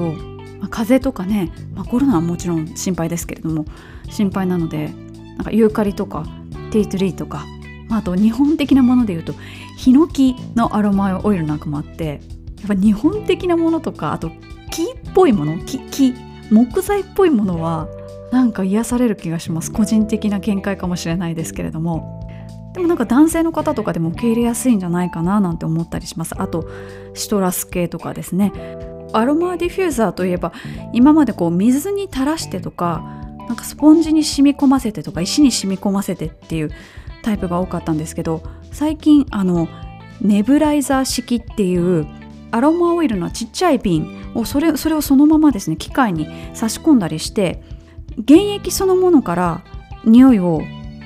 まあ、風邪とかね、まあ、コロナはもちろん心配ですけれども心配なのでなんかユーカリとかティートリーとか、あと日本的なものでいうとヒノキのアロマオイルなんかもあってやっぱ日本的なものとかあと木っぽいもの木木木材っぽいものはなんか癒される気がします個人的な見解かもしれないですけれどもでもなんか男性の方とかでも受け入れやすいんじゃないかななんて思ったりしますあとシトラス系とかですねアロマディフューザーといえば今までこう水に垂らしてとかなんかスポンジに染み込ませてとか石に染み込ませてっていうタイプが多かったんですけど最近あのネブライザー式っていうアロマオイルのちっちゃい瓶をそれそれをそのままですね機械に差し込んだりして原液そのものから匂いを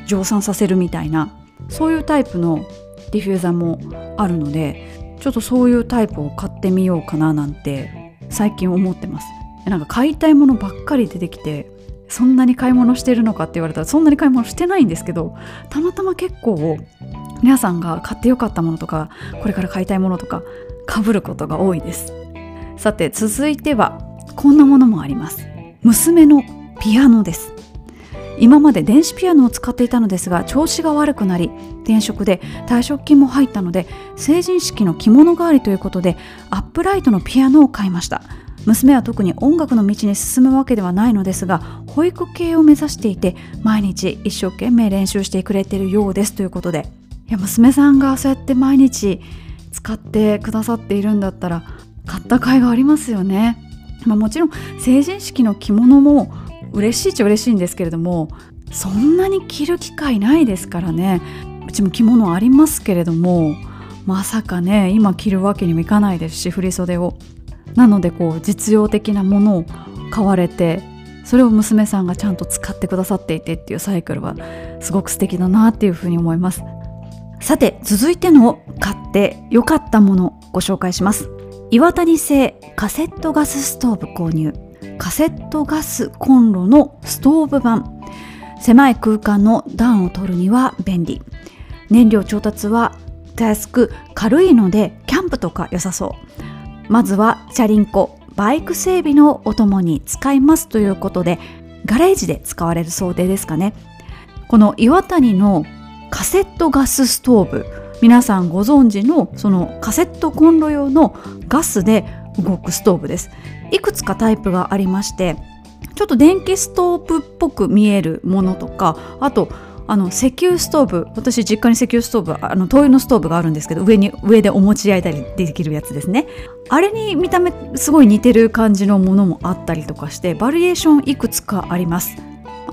蒸散させるみたいなそういうタイプのディフューザーもあるのでちょっとそういうタイプを買ってみようかななんて最近思ってます。なんか買いたいものばっかり出てきてそんなに買い物してるのかって言われたらそんなに買い物してないんですけどたまたま結構皆さんが買ってよかったものとかこれから買いたいものとか被ることが多いです。さて続いてはこんなものもあります。娘のピアノです。今まで電子ピアノを使っていたのですが調子が悪くなり転職で退職金も入ったので成人式の着物代わりということでアップライトのピアノを買いました娘は特に音楽の道に進むわけではないのですが保育系を目指していて毎日一生懸命練習してくれてるようですということで。いや娘さんがそうやって毎日使ってくださっているんだったら買った甲斐がありますよね、まあ、もちろん成人式の着物も嬉しいっちゃ嬉しいんですけれどもそんなに着る機会ないですからね。うちも着物ありますけれどもまさかね今着るわけにもいかないですし振袖を。なのでこう実用的なものを買われてそれを娘さんがちゃんと使ってくださっていてっていうサイクルはすごく素敵だなっていうふうに思います。さて続いての買って良かったものご紹介します。岩谷製カセットガスストーブ購入。カセットガスコンロのストーブ版。狭い空間の暖を取るには便利。燃料調達はたやすく軽いのでキャンプとか良さそう。まずはチャリンコバイク整備のお供に使いますということでガレージで使われる想定ですかね。この岩谷のカセットガスストーブ皆さんご存知のそのカセットコンロ用のガスで動くストーブです。いくつかタイプがありましてちょっと電気ストーブっぽく見えるものとかあとあの石油ストーブ私実家に石油ストーブあの灯油のストーブがあるんですけど上に上でお持ち焼いたりできるやつですね。あれに見た目すごい似てる感じのものもあったりとかしてバリエーションいくつかあります。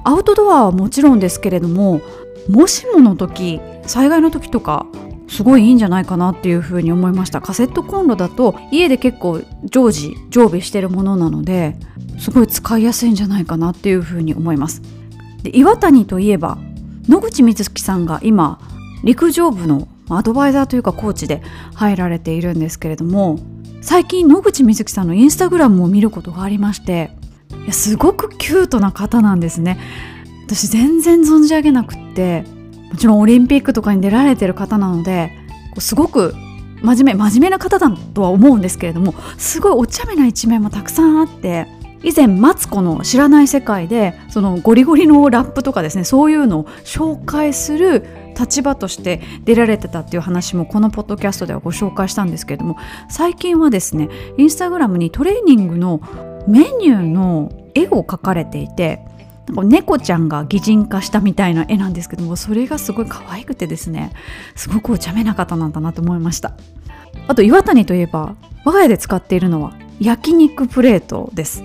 アウトドアはもちろんですけれどももしもの時災害の時とかすごいいいんじゃないかなっていうふうに思いました。カセットコンロだと家で結構常時常備してるものなのですごい使いやすいんじゃないかなっていうふうに思います。で岩谷といえば野口みずきさんが今陸上部のアドバイザーというかコーチで入られているんですけれども最近野口みずきさんのインスタグラムを見ることがありましていやすごくキュートな方なんですね。私全然存じ上げなくってもちろんオリンピックとかに出られてる方なのですごく真面目真面目な方だとは思うんですけれどもすごいお茶目な一面もたくさんあって以前マツコの知らない世界でそのゴリゴリのラップとかですねそういうのを紹介する立場として出られてたっていう話もこのポッドキャストではご紹介したんですけれども最近はですねインスタグラムにトレーニングのメニューの絵を描かれていて猫ちゃんが擬人化したみたいな絵なんですけどもそれがすごい可愛くてですねすごくお茶目な方なんだなと思いました。あと岩谷といえば我が家で使っているのは焼肉プレートです。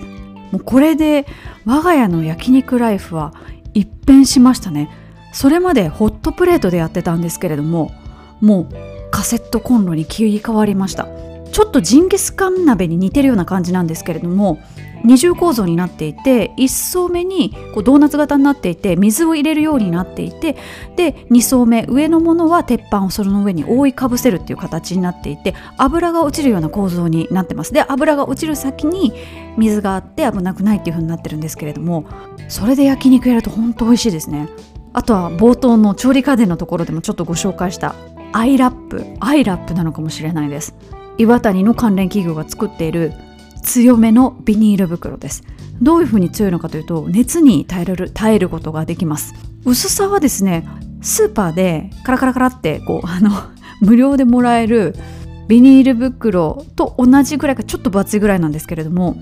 もうこれで我が家の焼肉ライフは一変しましたね。それまでホットプレートでやってたんですけれどももうカセットコンロに切り替わりました。ちょっとジンギスカン鍋に似てるような感じなんですけれども二重構造になっていて1層目にこうドーナツ型になっていて水を入れるようになっていてで2層目上のものは鉄板をその上に覆いかぶせるっていう形になっていて油が落ちるような構造になってます。で油が落ちる先に水があって危なくないっていう風になってるんですけれどもそれで焼肉やると本当美味しいですね。あとは冒頭の調理家電のところでもちょっとご紹介したアイラップアイラップなのかもしれないです。岩谷の関連企業が作っている強めのビニール袋です。どういう風に強いのかというと熱に耐える耐えることができます。薄さはですねスーパーでカラカラカラってこうあの [LAUGHS] 無料でもらえるビニール袋と同じぐらいかちょっと分厚いぐらいなんですけれども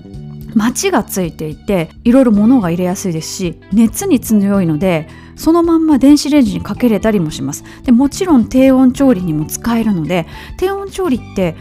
マチがついていていろいろ物が入れやすいですし熱に強いのでそのまんま電子レンジにかけれたりもします。でもちろん低温調理にも使えるので低温調理って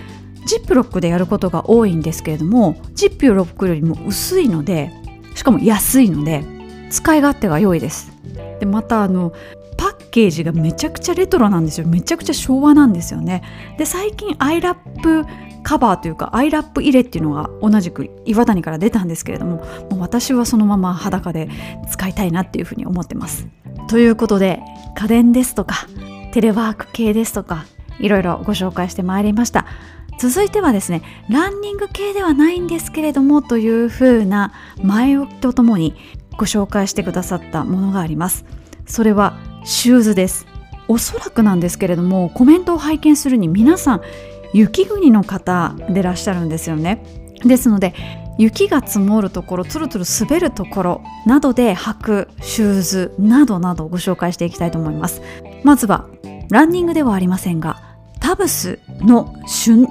ジップロックでやることが多いんですけれどもジップロックよりも薄いのでしかも安いので使い勝手が良いです。でまたあのパッケージがめちゃくちゃレトロなんですよ。めちゃくちゃ昭和なんですよね。で最近アイラップカバーというかアイラップ入れっていうのが同じく岩谷から出たんですけれどももう私はそのまま裸で使いたいなっていうふうに思ってます。ということで家電ですとかテレワーク系ですとかいろいろご紹介してまいりました。続いてはですねランニング系ではないんですけれどもというふうな前置きとともにご紹介してくださったものがあります。それはシューズです。おそらくなんですけれどもコメントを拝見するに皆さん雪国の方でらっしゃるんですよね。ですので雪が積もるところつるつる滑るところなどで履くシューズなどなどご紹介していきたいと思います。まずはランニングではありませんがタブスのスノ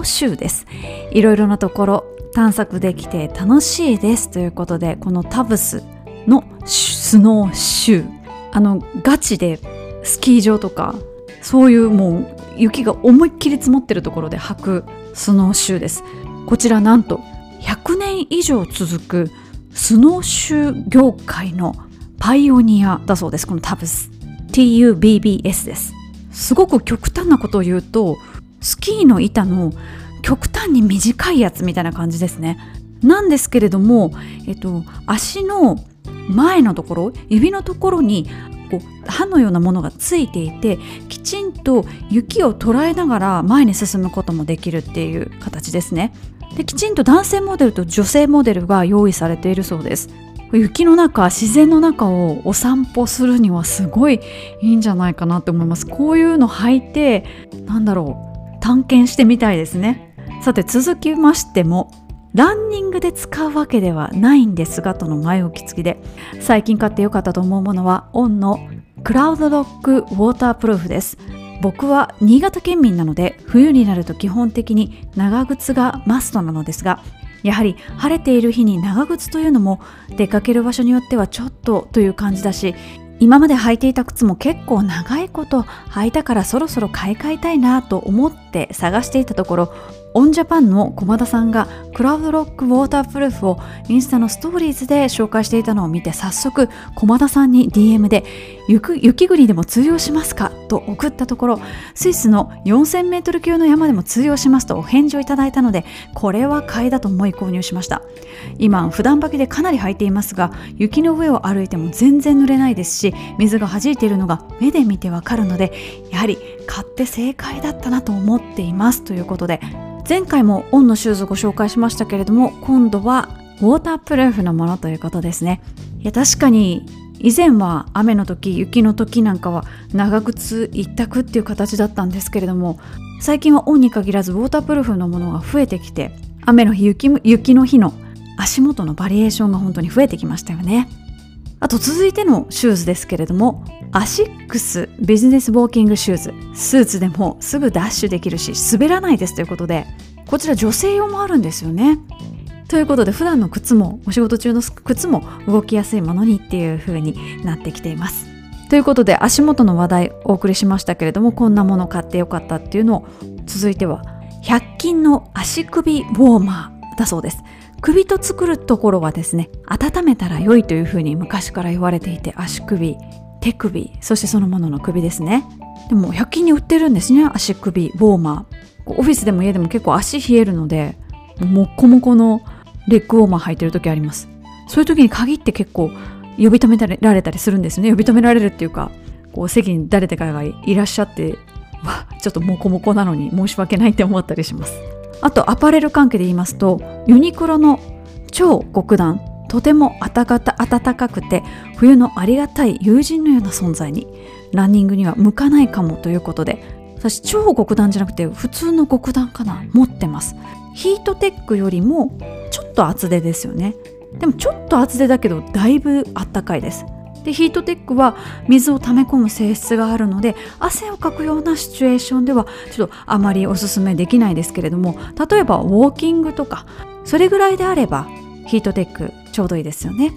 ーシューです。いろいろなところ探索できて楽しいですということでこのタブスのスノーシュー。あのガチでスキー場とかそういうもう雪が思いっきり積もってるところで履くスノーシューです。こちらなんと100年以上続くスノーシュー業界のパイオニアだそうです。このタブス。TUBBS です。すごく極端なことを言うとスキーの板の極端に短いやつみたいな感じですね。なんですけれども、えっと、足の前のところ指のところにこう刃のようなものがついていてきちんと雪を捉えながら前に進むこともできるっていう形ですね。できちんと男性モデルと女性モデルが用意されているそうです。雪の中自然の中をお散歩するにはすごいいいんじゃないかなって思います。こういうの履いてなんだろう探検してみたいですね。さて続きましてもランニングで使うわけではないんですがとの前置き付きで最近買ってよかったと思うものはオンのクラウドロックウォータープルーフです。僕は新潟県民なので冬になると基本的に長靴がマストなのですがやはり晴れている日に長靴というのも出かける場所によってはちょっとという感じだし今まで履いていた靴も結構長いこと履いたからそろそろ買い替えたいなと思って探していたところオンジャパンの駒田さんがクラウドロックウォータープルーフをインスタのストーリーズで紹介していたのを見て早速駒田さんに DM で雪国でも通用しますか？と送ったところスイスの 4000m 級の山でも通用しますとお返事をいただいたのでこれは買いだと思い購入しました。今普段履きでかなり履いていますが雪の上を歩いても全然濡れないですし水が弾いているのが目で見てわかるのでやはり買って正解だったなと思っています。ということで前回もオンのシューズご紹介しましたけれども今度はウォータープルーフのものということですね。いや確かに以前は雨の時雪の時なんかは長靴一択っていう形だったんですけれども最近はオンに限らずウォータープルーフのものが増えてきて雨の日雪雪の日の足元のバリエーションが本当に増えてきましたよね。あと続いてのシューズですけれどもアシックスビジネスウォーキングシューズ。スーツでもすぐダッシュできるし滑らないですということでこちら女性用もあるんですよね。ということで普段の靴もお仕事中の靴も動きやすいものにっていう風になってきています。ということで足元の話題お送りしましたけれどもこんなもの買ってよかったっていうのを続いては100均の足首ウォーマーだそうです。首と作るところはですね温めたら良いというふうに昔から言われていて足首手首そしてそのものの首ですね。でも100均に売ってるんですね足首ウォーマー。オフィスでも家でも結構足冷えるのでもっこもこのレッグウォーマー履いてる時あります。そういう時に限って結構呼び止められたりするんですね。呼び止められるっていうかこう席に誰かがいらっしゃって [LAUGHS] わちょっとモコモコなのに申し訳ないって思ったりします。あとアパレル関係で言いますとユニクロの超極暖とても暖かくて冬のありがたい友人のような存在にランニングには向かないかもということで私超極暖じゃなくて普通の極暖かな。持ってます。ヒートテックよりもちょっと厚手ですよね。でもちょっと厚手だけどだいぶあったかいです。でヒートテックは水を溜め込む性質があるので汗をかくようなシチュエーションではちょっとあまりおすすめできないですけれども例えばウォーキングとかそれぐらいであればヒートテックちょうどいいですよね。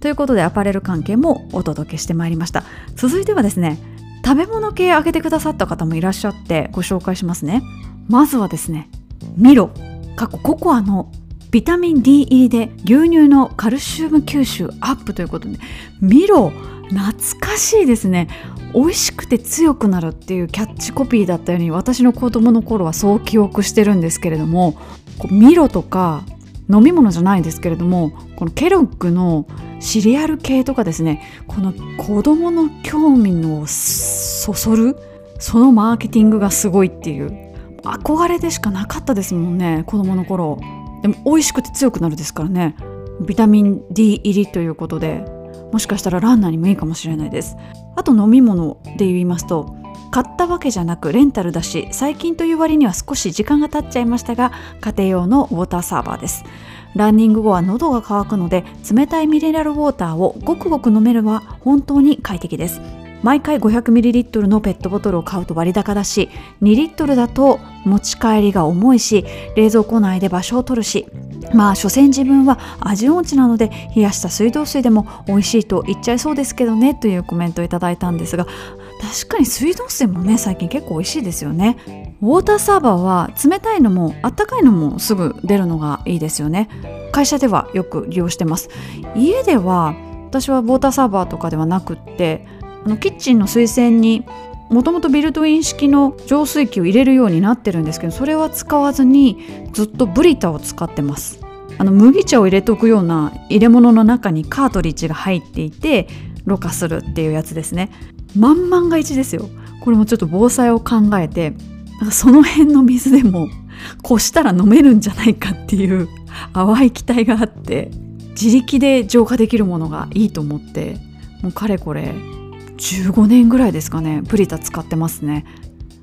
ということでアパレル関係もお届けしてまいりました。続いてはですね食べ物系あげてくださった方もいらっしゃってご紹介しますね。まずはですねミロ過去ココアのビタミン D 入りで牛乳のカルシウム吸収アップということでミロ懐かしいですね。美味しくて強くなるっていうキャッチコピーだったように私の子供の頃はそう記憶してるんですけれどもミロとか飲み物じゃないですけれどもこのケロッグのシリアル系とかですねこの子供の興味のそそるそのマーケティングがすごいっていう憧れでしかなかったですもんね子供の頃。でも美味しくて強くなるですからねビタミン D 入りということでもしかしたらランナーにもいいかもしれないです。あと飲み物で言いますと買ったわけじゃなくレンタルだし最近という割には少し時間が経っちゃいましたが家庭用のウォーターサーバーです。ランニング後は喉が渇くので冷たいミネラルウォーターをごくごく飲めるは本当に快適です。毎回 500ml のペットボトルを買うと割高だし2リットルだと持ち帰りが重いし冷蔵庫内で場所を取るしまあ所詮自分は味音痴なので冷やした水道水でも美味しいと言っちゃいそうですけどねというコメントをいただいたんですが確かに水道水もね最近結構美味しいですよね。ウォーターサーバーは冷たいのもあったかいのもすぐ出るのがいいですよね。会社ではよく利用してます。家では私はウォーターサーバーとかではなくってあのキッチンの水栓にもともとビルトイン式の浄水器を入れるようになってるんですけどそれは使わずにずっとブリタを使ってます。あの麦茶を入れておくような入れ物の中にカートリッジが入っていてろ過するっていうやつですね。満々が一ですよ。これもちょっと防災を考えてその辺の水でも [LAUGHS] こしたら飲めるんじゃないかっていう淡い期待があって自力で浄化できるものがいいと思ってもうかれこれ15年ぐらいですかねプリタ使ってますね。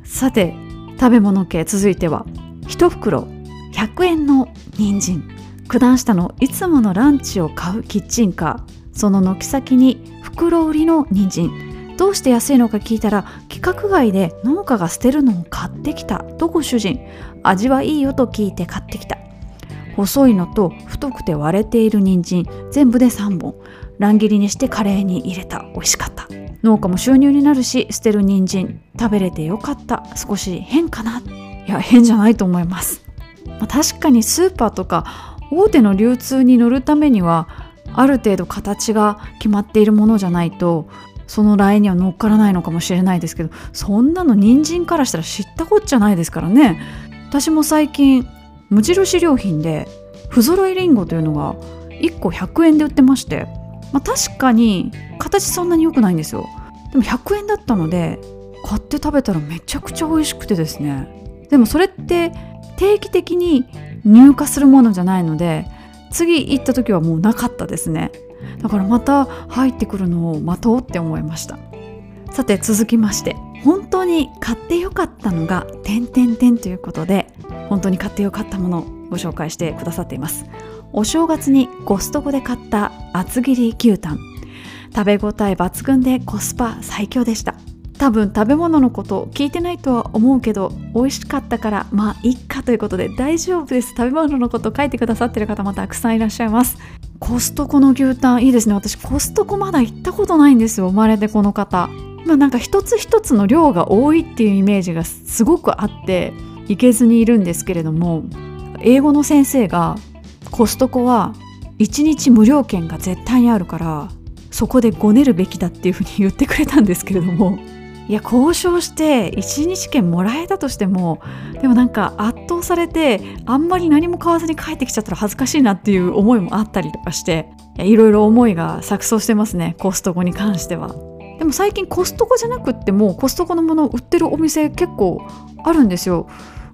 さて食べ物系続いては1袋100円の人参。九段下のいつものランチを買うキッチンカー。その軒先に袋売りの人参。どうして安いのか聞いたら規格外で農家が捨てるのを買ってきたとご主人味はいいよと聞いて買ってきた。細いのと太くて割れている人参全部で3本。乱切りにしてカレーに入れた。美味しかった。農家も収入になるし捨てる人参食べれてよかった。少し変かな。いや変じゃないと思います、まあ、確かにスーパーとか大手の流通に乗るためにはある程度形が決まっているものじゃないとそのラインには乗っからないのかもしれないですけどそんなの人参からしたら知ったこっちゃないですからね。私も最近無印良品で不揃いりんごというのが1個100円で売ってましてまあ、確かに形そんなに良くないんですよ。でも100円だったので買って食べたらめちゃくちゃ美味しくてですね。でもそれって定期的に入荷するものじゃないので次行った時はもうなかったですね。だからまた入ってくるのを待とうって思いました。さて続きまして本当に買ってよかったのが「点点点」ということで本当に買ってよかったものをご紹介してくださっています。お正月にコストコで買った厚切り牛タン。食べ応え抜群でコスパ最強でした。多分食べ物のこと聞いてないとは思うけど美味しかったからまあいっかということで大丈夫です。食べ物のこと書いてくださってる方もたくさんいらっしゃいます。コストコの牛タンいいですね。私コストコまだ行ったことないんですよ。生まれてこの方。まあなんか一つ一つの量が多いっていうイメージがすごくあって行けずにいるんですけれども英語の先生がコストコは1日無料券が絶対にあるからそこでごねるべきだっていうふうに言ってくれたんですけれどもいや交渉して1日券もらえたとしてもでもなんか圧倒されてあんまり何も買わずに帰ってきちゃったら恥ずかしいなっていう思いもあったりとかしていろいろ思いが錯綜してますねコストコに関しては。でも最近コストコじゃなくってもコストコのものを売ってるお店結構あるんですよ。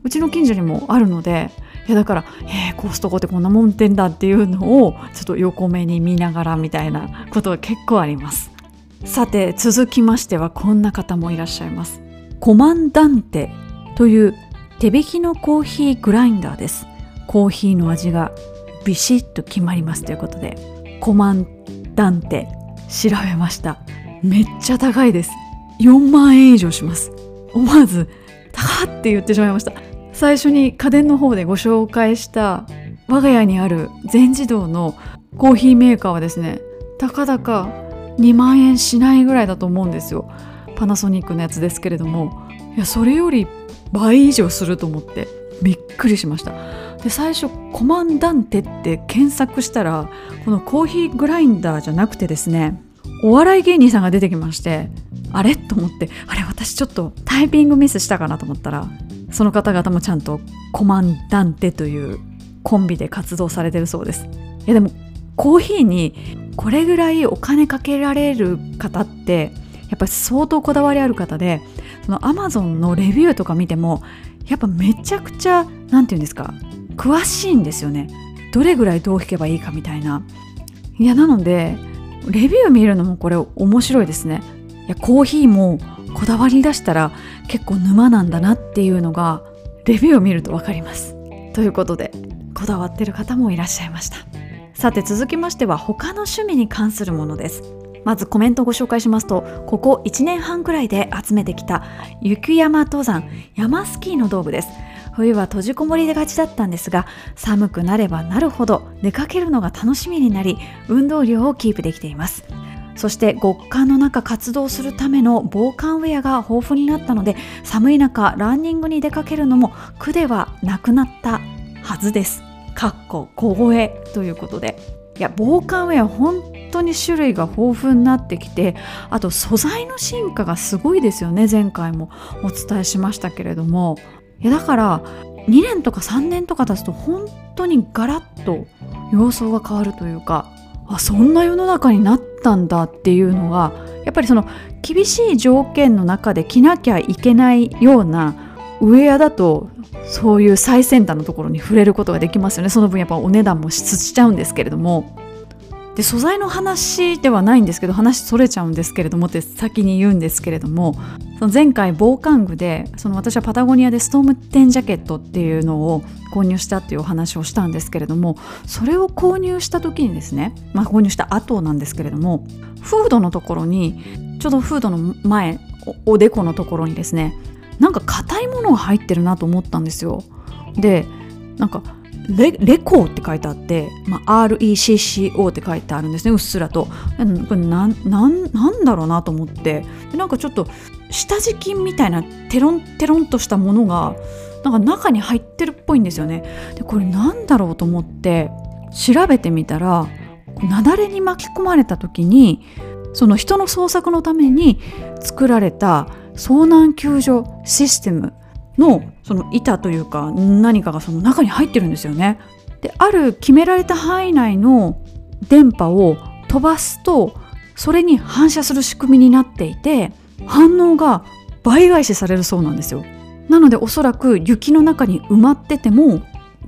うちの近所にもあるのでいやだからえー、コストコってこんなもんてんだっていうのをちょっと横目に見ながらみたいなことが結構あります。さて続きましてはこんな方もいらっしゃいます。コマンダンテという手引きのコーヒーグラインダーです。コーヒーの味がビシッと決まりますということでコマンダンテ調べました。めっちゃ高いです。4万円以上します。思わず高って言ってしまいました。最初に家電の方でご紹介した我が家にある全自動のコーヒーメーカーはですねたかだか2万円しないぐらいだと思うんですよ。パナソニックのやつですけれども。いやそれより倍以上すると思ってびっくりしました。で最初「コマンダンテ」って検索したらこのコーヒーグラインダーじゃなくてですねお笑い芸人さんが出てきましてあれ？と思ってあれ私ちょっとタイピングミスしたかなと思ったらその方々もちゃんとコマンダンテというコンビで活動されてるそうです。いやでもコーヒーにこれぐらいお金かけられる方ってやっぱり相当こだわりある方でその Amazon のレビューとか見てもやっぱめちゃくちゃ何て言うんですか詳しいんですよね。どれぐらいどう弾けばいいかみたいな。いやなのでレビュー見るのもこれ面白いですね。いやコーヒーもこだわり出したら結構沼なんだなっていうのがレビューを見ると分かります。ということでこだわってる方もいらっしゃいました。さて続きましては他の趣味に関するものです。まずコメントをご紹介しますとここ1年半くらいで集めてきた雪山登山山スキーの道具です。冬は閉じこもりでがちだったんですが寒くなればなるほど出かけるのが楽しみになり運動量をキープできています。そして極寒の中活動するための防寒ウェアが豊富になったので寒い中ランニングに出かけるのも苦ではなくなったはずです。かっこ小声ということで。いや防寒ウェア本当に種類が豊富になってきてあと素材の進化がすごいですよね前回も。お伝えしましたけれども。いやだから2年とか3年とか経つと本当にガラッと様相が変わるというかあそんな世の中になったんだっていうのがやっぱりその厳しい条件の中で着なきゃいけないようなウェアだとそういう最先端のところに触れることができますよね。その分やっぱお値段もしちゃうんですけれども。で素材の話ではないんですけど話それちゃうんですけれどもって先に言うんですけれどもその前回防寒具でその私はパタゴニアでストーム10ジャケットっていうのを購入したっていうお話をしたんですけれどもそれを購入した時にですね、まあ、購入した後なんですけれどもフードのところにちょうどフードの前おでこのところにですねなんか硬いものが入ってるなと思ったんですよ。でなんかレレコーって書いてあって、まあ、RECCO って書いてあるんですねうっすらと。これななんだろうなと思って。でなんかちょっと下敷きみたいなテロンテロンとしたものがなんか中に入ってるっぽいんですよね。でこれなんだろうと思って調べてみたら雪崩に巻き込まれた時にその人の捜索のために作られた遭難救助システムのその板というか何かがその中に入ってるんですよね。である決められた範囲内の電波を飛ばすとそれに反射する仕組みになっていて反応が倍返しされるそうなんですよ。なのでおそらく雪の中に埋まってても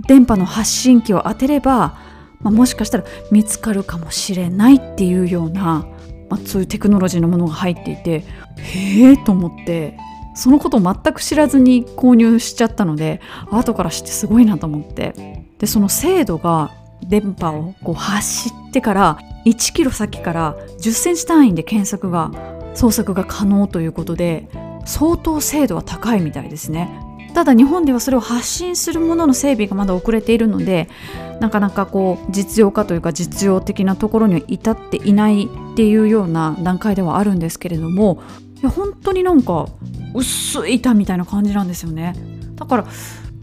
電波の発信機を当てれば、まあ、もしかしたら見つかるかもしれないっていうような、まあ、そういうテクノロジーのものが入っていてへえと思ってそのことを全く知らずに購入しちゃったので後から知ってすごいなと思って。でその精度が電波をこう発してから1キロ先から10センチ単位で検索が捜索が可能ということで相当精度は高いみたいですね。ただ日本ではそれを発信するものの整備がまだ遅れているのでなかなかこう実用化というか実用的なところには至っていないっていうような段階ではあるんですけれどもいや本当になんか薄い板みたいな感じなんですよね。だから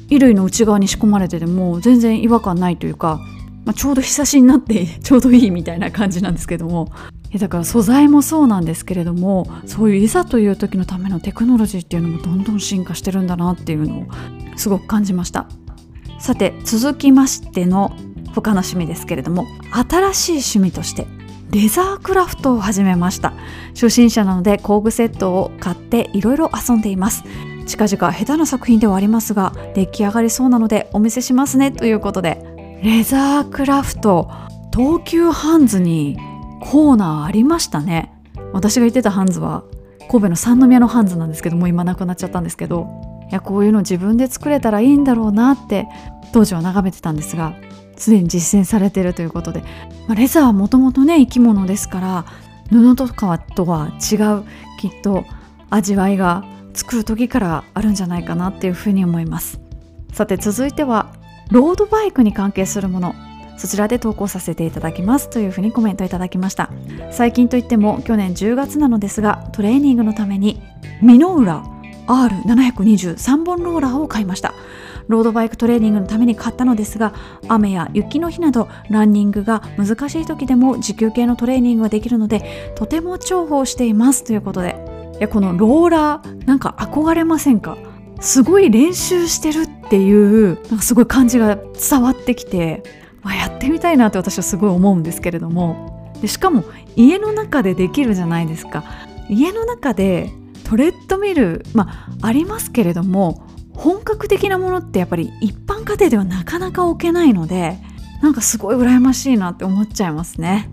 衣類の内側に仕込まれてても全然違和感ないというか、まあ、ちょうど日差しになって [LAUGHS] ちょうどいいみたいな感じなんですけども。だから素材もそうなんですけれどもそういういざという時のためのテクノロジーっていうのもどんどん進化してるんだなっていうのをすごく感じました。さて続きましての他の趣味ですけれども新しい趣味としてレザークラフトを始めました。初心者なので工具セットを買っていろいろ遊んでいます。近々下手な作品ではありますが出来上がりそうなのでお見せしますねということでレザークラフト東急ハンズにコーナーありましたね。私が言ってたハンズは神戸の三宮のハンズなんですけどもう今なくなっちゃったんですけどいやこういうの自分で作れたらいいんだろうなって当時は眺めてたんですがすでに実践されてるということで、まあ、レザーはもともとね生き物ですから布とかとは違うきっと味わいが作る時からあるんじゃないかなっていうふうに思います。さて続いてはロードバイクに関係するもの。そちらで投稿させていただきますというふうにコメントいただきました。最近といっても去年10月なのですがトレーニングのためにミノーラ R723 本ローラーを買いました。ロードバイクトレーニングのために買ったのですが雨や雪の日などランニングが難しい時でも持久系のトレーニングができるのでとても重宝していますということで。いやこのローラーなんか憧れませんか？すごい練習してるっていうなんかすごい感じが伝わってきて、まあ、やってみたいなって私はすごい思うんですけれども。でしかも家の中でできるじゃないですか。家の中でトレッドミルまあありますけれども本格的なものってやっぱり一般家庭ではなかなか置けないのでなんかすごい羨ましいなって思っちゃいますね。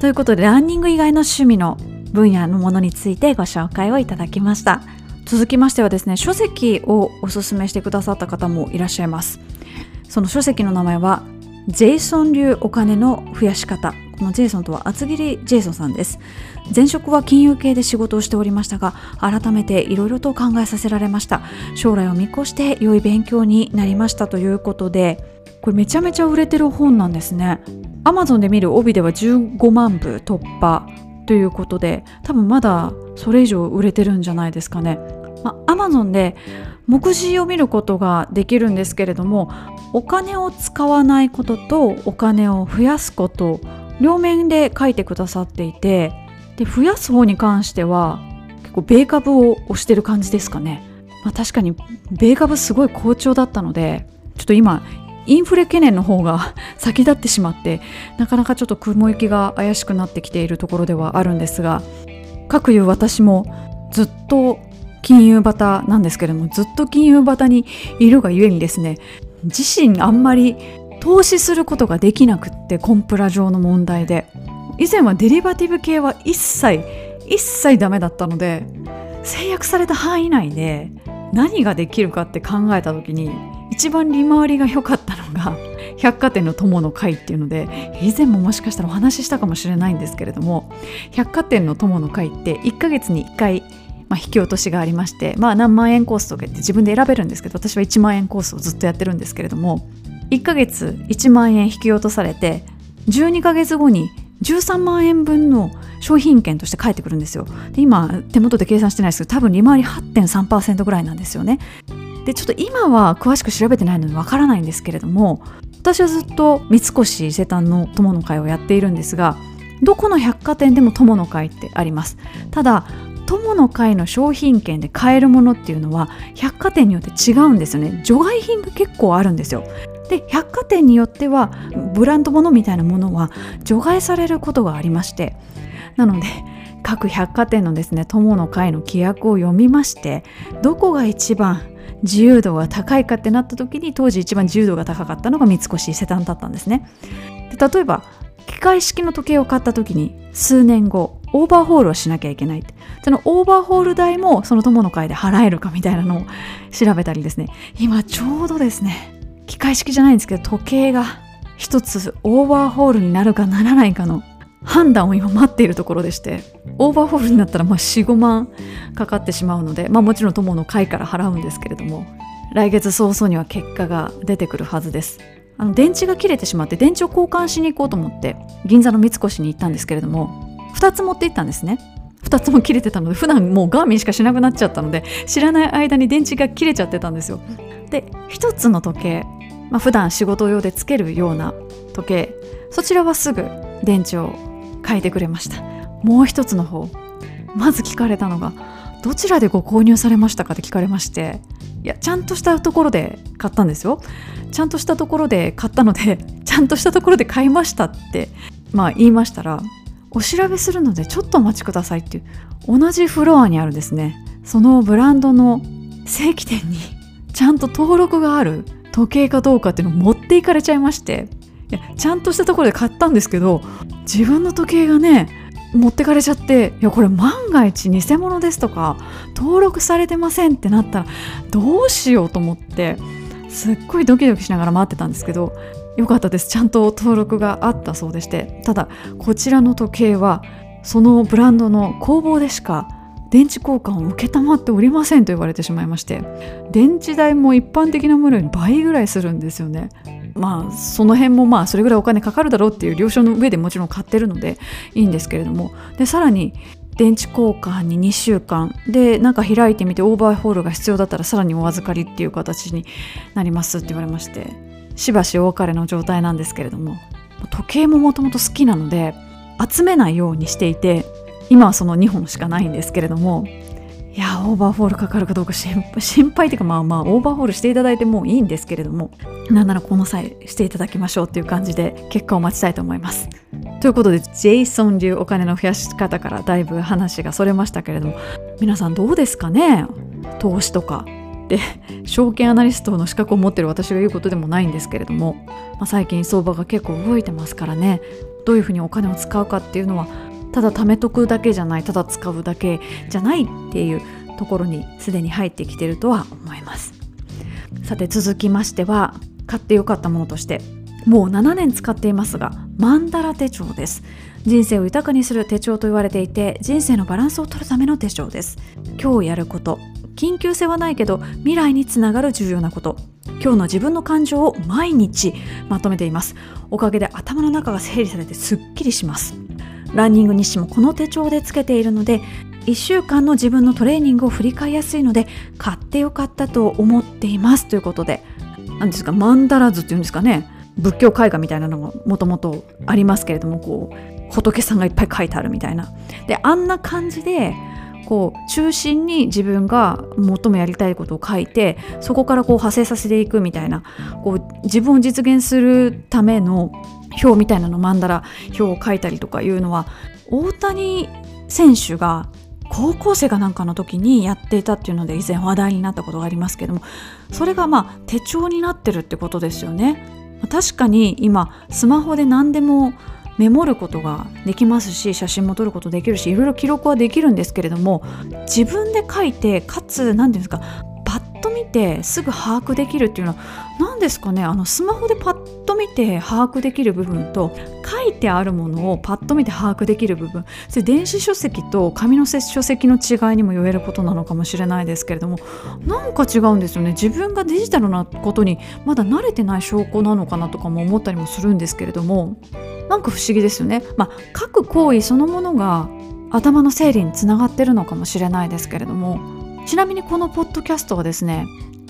ということでランニング以外の趣味の分野のものについてご紹介をいただきました。続きましてはですね書籍をおすすめしてくださった方もいらっしゃいます。その書籍の名前はジェイソン流お金の増やし方。このジェイソンとは厚切りジェイソンさんです。前職は金融系で仕事をしておりましたが改めていろいろと考えさせられました。将来を見越して良い勉強になりましたということでこれめちゃめちゃ売れてる本なんですね。Amazon で見る帯では15万部突破ということで多分まだそれ以上売れてるんじゃないですかね、まあ、Amazon で目次を見ることができるんですけれどもお金を使わないこととお金を増やすこと両面で書いてくださっていてで増やす方に関しては結構米株を押してる感じですかね、まあ、確かに米株すごい好調だったのでちょっと今インフレ懸念の方が [LAUGHS] 先立ってしまってなかなかちょっと雲行きが怪しくなってきているところではあるんですがかくいう私もずっと金融バタなんですけれどもずっと金融バタにいるがゆえにですね自身あんまり投資することができなくってコンプラ上の問題で。以前はデリバティブ系は一切一切ダメだったので制約された範囲内で何ができるかって考えた時に一番利回りが良かったのが百貨店の友の会っていうので以前ももしかしたらお話ししたかもしれないんですけれども百貨店の友の会って1ヶ月に1回まあ、引き落としがありまして、まあ、何万円コースとかって自分で選べるんですけど私は1万円コースをずっとやってるんですけれども1ヶ月1万円引き落とされて12ヶ月後に13万円分の商品券として返ってくるんですよ。で今手元で計算してないですけど多分利回り8.3%ぐらいなんですよね。でちょっと今は詳しく調べてないのでわからないんですけれども私はずっと三越伊勢丹の友の会をやっているんですがどこの百貨店でも友の会ってあります。ただ友の会の商品券で買えるものっていうのは百貨店によって違うんですよね。除外品が結構あるんですよ。で百貨店によってはブランド物みたいなものは除外されることがありまして。なので各百貨店のですね友の会の規約を読みましてどこが一番自由度が高いかってなった時に当時一番自由度が高かったのが三越伊勢丹だったんですね。で例えば機械式の時計を買った時に数年後オーバーホールをしなきゃいけないそのオーバーホール代もその友の会で払えるかみたいなのを調べたりですね。今ちょうどですね機械式じゃないんですけど時計が一つオーバーホールになるかならないかの判断を今待っているところでしてオーバーホールになったら45万かかってしまうので、まあ、もちろん友の会から払うんですけれども来月早々には結果が出てくるはずです。電池が切れてしまって電池を交換しに行こうと思って銀座の三越に行ったんですけれども2つ持って行ったんですね。2つも切れてたので普段もうガーミンしかしなくなっちゃったので知らない間に電池が切れちゃってたんですよ。で1つの時計、まあ、普段仕事用でつけるような時計そちらはすぐ電池を変えてくれました。もう一つの方まず聞かれたのがどちらでご購入されましたかって聞かれましていやちゃんとしたところで買ったんですよ。ちゃんとしたところで買ったのでちゃんとしたところで買いましたってまあ言いましたらお調べするのでちょっとお待ちくださいっていう同じフロアにあるですね。そのブランドの正規店に [LAUGHS] ちゃんと登録がある時計かどうかっていうのを持っていかれちゃいまして。いやちゃんとしたところで買ったんですけど自分の時計がね持ってかれちゃっていやこれ万が一偽物ですとか登録されてませんってなったらどうしようと思ってすっごいドキドキしながら待ってたんですけどよかったです。ちゃんと登録があったそうでしてただこちらの時計はそのブランドの工房でしか電池交換を承っておりませんと言われてしまいまして電池代も一般的なものより倍ぐらいするんですよね。まあその辺もまあそれぐらいお金かかるだろうっていう了承の上でもちろん買ってるのでいいんですけれども。でさらに電池交換に2週間でなんか開いてみてオーバーホールが必要だったらさらにお預かりっていう形になりますって言われまして。しばしお別れの状態なんですけれども時計ももともと好きなので集めないようにしていて今はその2本しかないんですけれどもいやオーバーホールかかるかどうか心配心配っていうかまあまあオーバーホールしていただいてもいいんですけれどもなんならこの際していただきましょうっていう感じで結果を待ちたいと思います。ということでジェイソン流お金の増やし方からだいぶ話がそれましたけれども皆さんどうですかね？投資とか。で証券アナリストの資格を持ってる私が言うことでもないんですけれども、まあ、最近相場が結構動いてますからね。どういうふうにお金を使うかっていうのはただ貯めとくだけじゃないただ使うだけじゃないっていうところにすでに入ってきてるとは思います。さて続きましては買ってよかったものとしてもう7年使っていますがマンダラ手帳です。人生を豊かにする手帳と言われていて人生のバランスを取るための手帳です。今日やること緊急性はないけど未来につながる重要なこと。今日の自分の感情を毎日まとめています。おかげで頭の中が整理されてすっきりします。ランニング日誌もこの手帳でつけているので1週間の自分のトレーニングを振り返りやすいので買ってよかったと思っています。ということで何ですかマンダラ図っていうんですかね。仏教絵画みたいなのがもともとありますけれどもこう仏さんがいっぱい書いてあるみたいな。であんな感じでこう中心に自分が最もやりたいことを書いてそこからこう派生させていくみたいなこう自分を実現するための表みたいなのマンダラ表を書いたりとかいうのは大谷選手が高校生かなんかの時にやっていたっていうので以前話題になったことがありますけどもそれがまあ手帳になってるってことですよね。確かに今スマホで何でもメモることができますし写真も撮ることできるしいろいろ記録はできるんですけれども自分で書いてかつ何て言うんですかと見てすぐ把握できるっていうのは何ですかね？あのスマホでパッと見て把握できる部分と書いてあるものをパッと見て把握できる部分。それ電子書籍と紙の書籍の違いにも言えることなのかもしれないですけれどもなんか違うんですよね。自分がデジタルなことにまだ慣れてない証拠なのかなとかも思ったりもするんですけれどもなんか不思議ですよね。まあ、書く行為そのものが頭の整理につながってるのかもしれないですけれどもちなみにこのポッドキャストはですね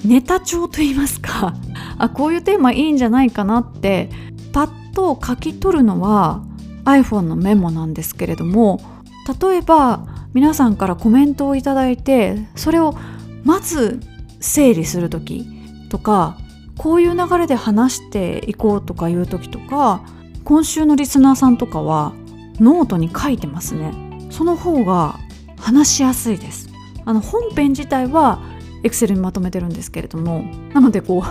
ネタ帳といいますかあこういうテーマいいんじゃないかなってパッと書き取るのは iPhone のメモなんですけれども例えば皆さんからコメントをいただいてそれをまず整理する時とかこういう流れで話していこうとかいう時とか今週のリスナーさんとかはノートに書いてますね。その方が話しやすいです。あの本編自体は Excel にまとめてるんですけれどもなので [LAUGHS] こ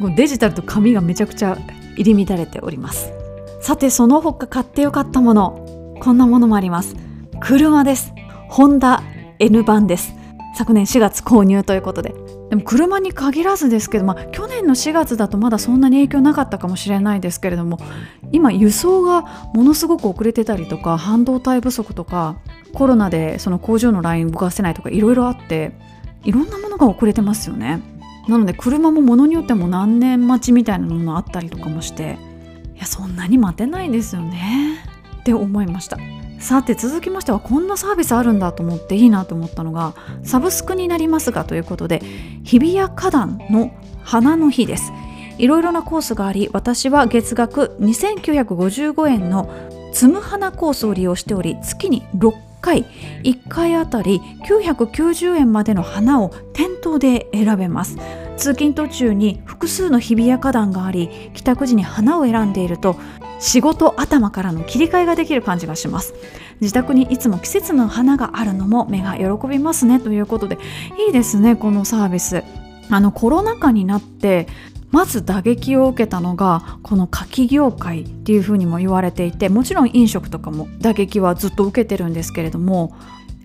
うデジタルと紙がめちゃくちゃ入り乱れております。さてその他買ってよかったものこんなものもあります。車です。ホンダ N 版です。昨年4月購入ということで。でも車に限らずですけど、まあ、去年の4月だとまだそんなに影響なかったかもしれないですけれども今輸送がものすごく遅れてたりとか半導体不足とかコロナでその工場のライン動かせないとかいろいろあっていろんなものが遅れてますよね。なので車もものによっても何年待ちみたいなものあったりとかもしていやそんなに待てないですよね。って思いました。さて続きましてはこんなサービスあるんだと思っていいなと思ったのがサブスクになりますがということで日比谷花壇の花の日です。いろいろなコースがあり私は月額2955円のつむ花コースを利用しており月に6回1回あたり990円までの花を店頭で選べます。通勤途中に複数の日比谷花壇があり帰宅時に花を選んでいると仕事頭からの切り替えができる感じがします。自宅にいつも季節の花があるのも目が喜びますね。ということでいいですねこのサービス。あのコロナ禍になってまず打撃を受けたのがこの柿業界っていうふうにも言われていてもちろん飲食とかも打撃はずっと受けてるんですけれども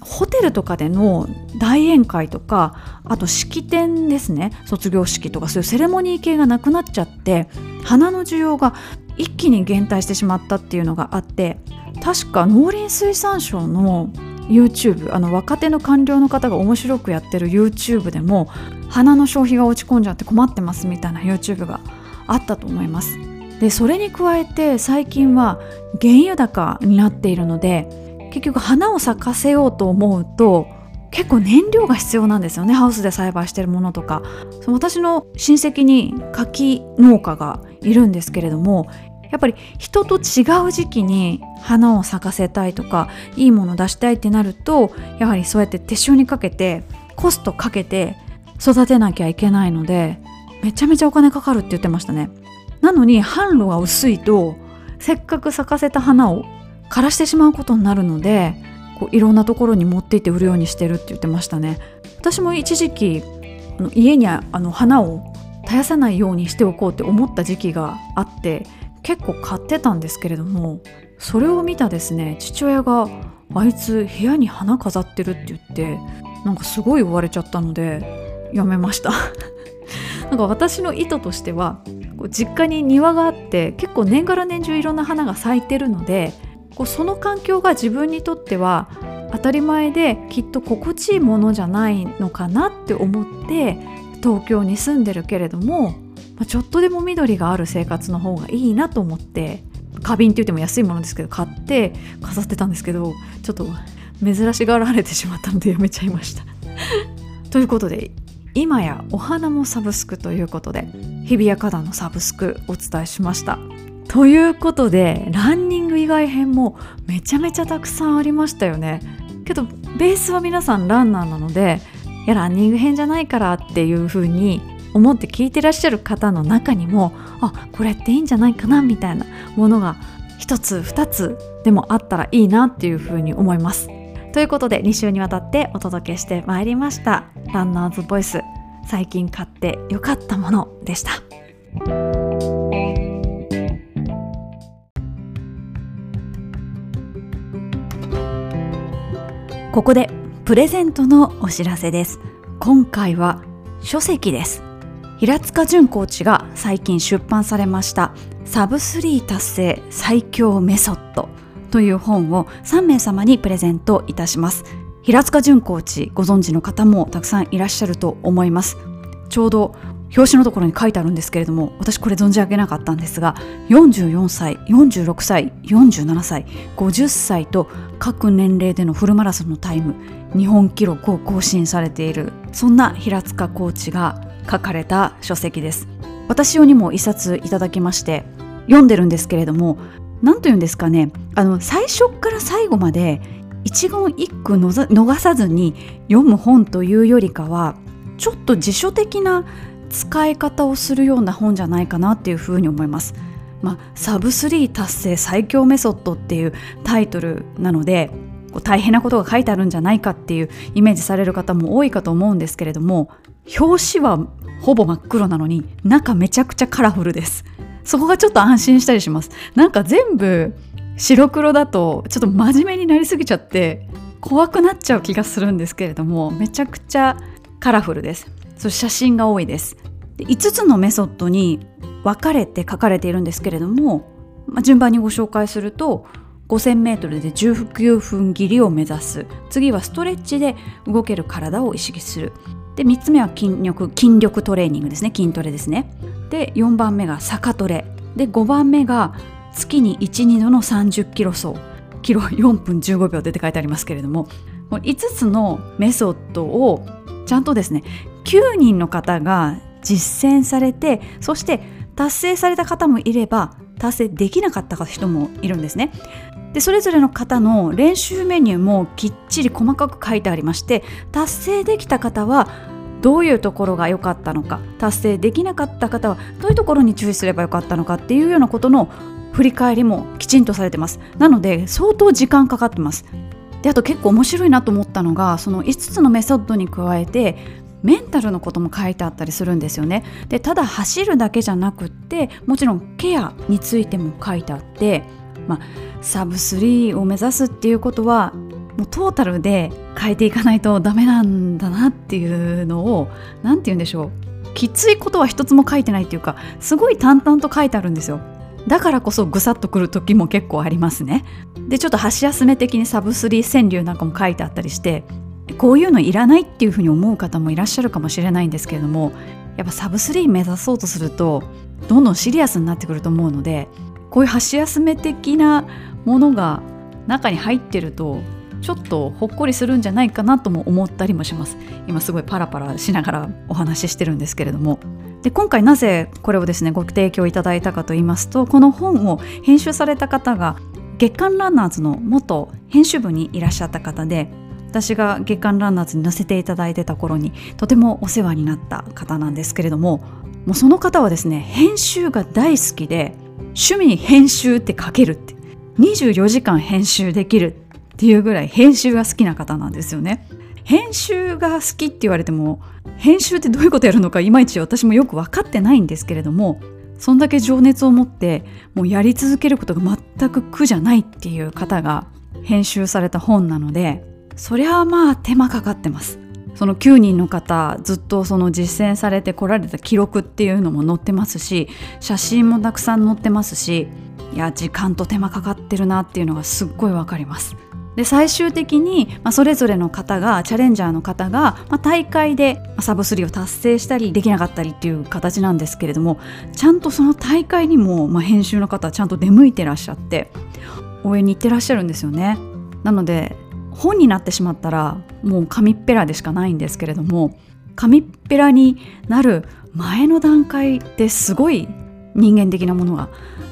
ホテルとかでの大宴会とかあと式典ですね。卒業式とかそういうセレモニー系がなくなっちゃって花の需要が一気に減退してしまったっていうのがあって確か農林水産省の YouTube あの若手の官僚の方が面白くやってる YouTube でも花の消費が落ち込んじゃって困ってますみたいな YouTube があったと思います。でそれに加えて最近は原油高になっているので結局花を咲かせようと思うと結構燃料が必要なんですよね。ハウスで栽培してるものとか。私の親戚に柿農家がいるんですけれどもやっぱり人と違う時期に花を咲かせたいとかいいものを出したいってなるとやはりそうやって手塩にかけてコストかけて育てなきゃいけないのでめちゃめちゃお金かかるって言ってましたね。なのに販路が薄いとせっかく咲かせた花を枯らしてしまうことになるのでこういろんなところに持って行って売るようにしてるって言ってましたね。私も一時期家にあの花を絶やさないようにしておこうって思った時期があって結構買ってたんですけれどもそれを見たですね父親があいつ部屋に花飾ってるって言ってなんかすごい言われちゃったのでやめました。[LAUGHS] なんか私の意図としては実家に庭があって結構年がら年中いろんな花が咲いてるのでこうその環境が自分にとっては当たり前できっと心地いいものじゃないのかなって思って東京に住んでるけれども、ま、ちょっとでも緑がある生活の方がいいなと思って花瓶って言っても安いものですけど買って飾ってたんですけどちょっと珍しがられてしまったのでやめちゃいました。[LAUGHS] ということで今やお花もサブスクということで日比谷花壇のサブスクお伝えしました。ということでランニング以外編もめちゃめちゃたくさんありましたよね。けどベースは皆さんランナーなのでいやランニング編じゃないからっていう風に思って聞いてらっしゃる方の中にもあこれっていいんじゃないかなみたいなものが一つ二つでもあったらいいなっていう風に思います。ということで2週にわたってお届けしてまいりましたランナーズボイス最近買ってよかったものでした。ここでプレゼントのお知らせです。今回は書籍です。平塚淳コーチが最近出版されましたサブスリー達成最強メソッドという本を3名様にプレゼントいたします。平塚淳コーチご存知の方もたくさんいらっしゃると思います。ちょうど表紙のところに書いてあるんですけれども私これ存じ上げなかったんですが44歳46歳47歳50歳と各年齢でのフルマラソンのタイム日本記録を更新されているそんな平塚コーチが書かれた書籍です。私用にも一冊いただきまして読んでるんですけれども何と言うんですかねあの最初から最後まで一言一句逃さずに読む本というよりかはちょっと辞書的な使い方をするような本じゃないかなっていうふうに思います。まあ、サブスリー達成最強メソッドっていうタイトルなので大変なことが書いてあるんじゃないかっていうイメージされる方も多いかと思うんですけれども表紙はほぼ真っ黒なのに中めちゃくちゃカラフルです。そこがちょっと安心したりします。なんか全部白黒だとちょっと真面目になりすぎちゃって怖くなっちゃう気がするんですけれどもめちゃくちゃカラフルです。そ写真が多いです。で5つのメソッドに分かれて書かれているんですけれども、まあ、順番にご紹介すると 5000m で19分切りを目指す。次はストレッチで動ける体を意識する。で3つ目は筋力筋力トレーニングですね。筋トレですね。で4番目が坂トレ。で5番目が月に12度の30キロ走。キロ4分15秒でって書いてありますけれども5つのメソッドをちゃんとですね9人の方が実践されてそして達成された方もいれば達成できなかった人もいるんですね。でそれぞれの方の練習メニューもきっちり細かく書いてありまして達成できた方はどういうところが良かったのか達成できなかった方はどういうところに注意すればよかったのかっていうようなことの振り返りもきちんとされてますなので相当時間かかってますであと結構面白いなと思ったのがその5つのメソッドに加えてメンタルのことも書いてあったりするんですよね。でただ走るだけじゃなくってもちろんケアについても書いてあって、まあ、サブ3を目指すっていうことはもうトータルで変えていかないとダメなんだなっていうのを何て言うんでしょう。きついことは一つも書いてないっていうかすごい淡々と書いてあるんですよ。だからこそぐさっとくる時も結構ありますね。でちょっと箸休め的にサブ3川柳なんかも書いてあったりしてこういうのいらないっていうふうに思う方もいらっしゃるかもしれないんですけれどもやっぱサブ3目指そうとするとどんどんシリアスになってくると思うのでこういう箸休め的なものが中に入ってるとちょっとほっこりするんじゃないかなとも思ったりもします。今すごいパラパラしながらお話ししてるんですけれども。で今回なぜこれをですねご提供いただいたかと言いますとこの本を編集された方が月刊ランナーズの元編集部にいらっしゃった方で私が月刊ランナーズに載せていただいてた頃にとてもお世話になった方なんですけれどももうその方はですね編集が大好きで趣味に編集って書けるって24時間編集できるっていうぐらい編集が好きな方なんですよね。編集が好きって言われても編集ってどういうことやるのかいまいち私もよく分かってないんですけれどもそんだけ情熱を持ってもうやり続けることが全く苦じゃないっていう方が編集された本なのでそりゃまあ手間かかってますその9人の方ずっとその実践されてこられた記録っていうのも載ってますし写真もたくさん載ってますしいや時間と手間かかってるなっていうのがすっごいわかりますで最終的に、まあ、それぞれの方がチャレンジャーの方が、まあ、大会でサブ3を達成したりできなかったりっていう形なんですけれどもちゃんとその大会にも、まあ、編集の方ちゃんと出向いてらっしゃって応援に行ってらっしゃるんですよね。なので本になってしまったらもう紙っぺらでしかないんですけれども紙っぺらになる前の段階ですごい人間的なものが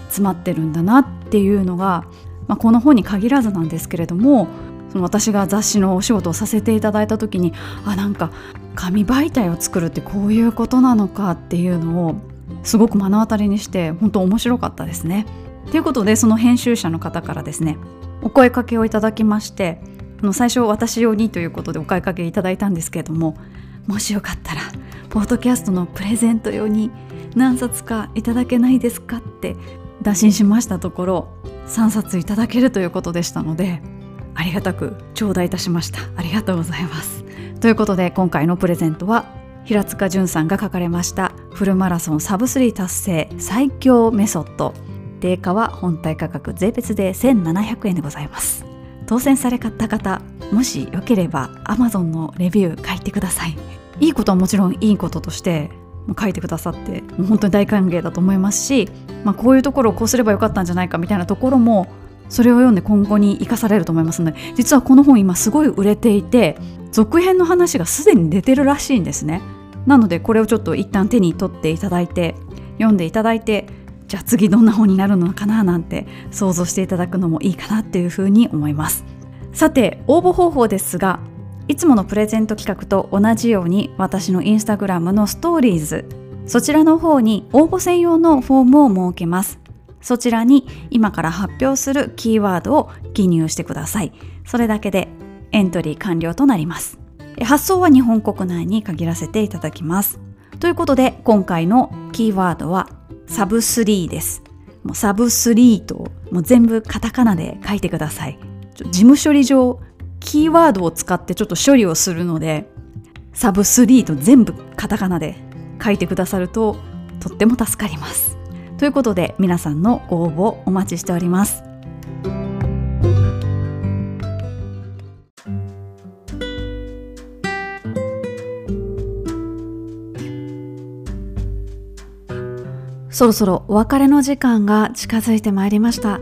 詰まってるんだなっていうのがまあ、この本に限らずなんですけれどもその私が雑誌のお仕事をさせていただいた時にあなんか紙媒体を作るってこういうことなのかっていうのをすごく目の当たりにして本当面白かったですね。ということでその編集者の方からですねお声かけをいただきましての最初私用にということでお声かけいただいたんですけれどももしよかったらポッドキャストのプレゼント用に何冊かいただけないですかって打診しましたところ3冊いただけるということでしたのでありがたく頂戴いたしました。ありがとうございます。ということで今回のプレゼントは平塚潤さんが書かれましたフルマラソンサブ3達成最強メソッド。定価は本体価格税別で1700円でございます。当選された方もしよければ Amazon のレビュー書いてください。いいことはもちろんいいこととして書いてくださって本当に大歓迎だと思いますし、まあ、こういうところをこうすればよかったんじゃないかみたいなところもそれを読んで今後に生かされると思いますので実はこの本今すごい売れていて続編の話がすでに出てるらしいんですね。なのでこれをちょっと一旦手に取っていただいて読んでいただいてじゃあ次どんな本になるのかななんて想像していただくのもいいかなっていうふうに思います。さて応募方法ですがいつものプレゼント企画と同じように私のインスタグラムのストーリーズそちらの方に応募専用のフォームを設けます。そちらに今から発表するキーワードを記入してください。それだけでエントリー完了となります。発送は日本国内に限らせていただきます。ということで今回のキーワードはサブ3です。もうサブ3ともう全部カタカナで書いてください。事務処理上キーワードを使ってちょっと処理をするのでサブ3と全部カタカナで書いてくださるととっても助かります。ということで皆さんのご応募お待ちしております。そろそろお別れの時間が近づいてまいりました。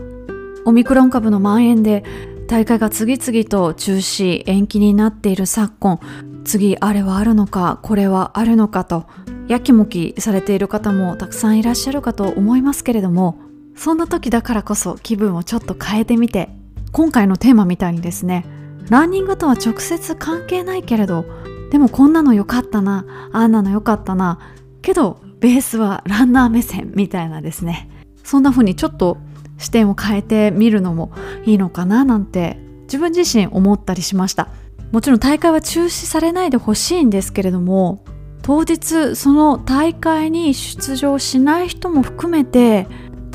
オミクロン株の蔓延で大会が次々と中止延期になっている昨今次あれはあるのかこれはあるのかとやきもきされている方もたくさんいらっしゃるかと思いますけれどもそんな時だからこそ気分をちょっと変えてみて今回のテーマみたいにですねランニングとは直接関係ないけれどでもこんなの良かったなあんなの良かったなけどベースはランナー目線みたいなですね。そんな風にちょっと視点を変えてみるのもいいのかななんて自分自身思ったりしました。もちろん大会は中止されないでほしいんですけれども当日その大会に出場しない人も含めて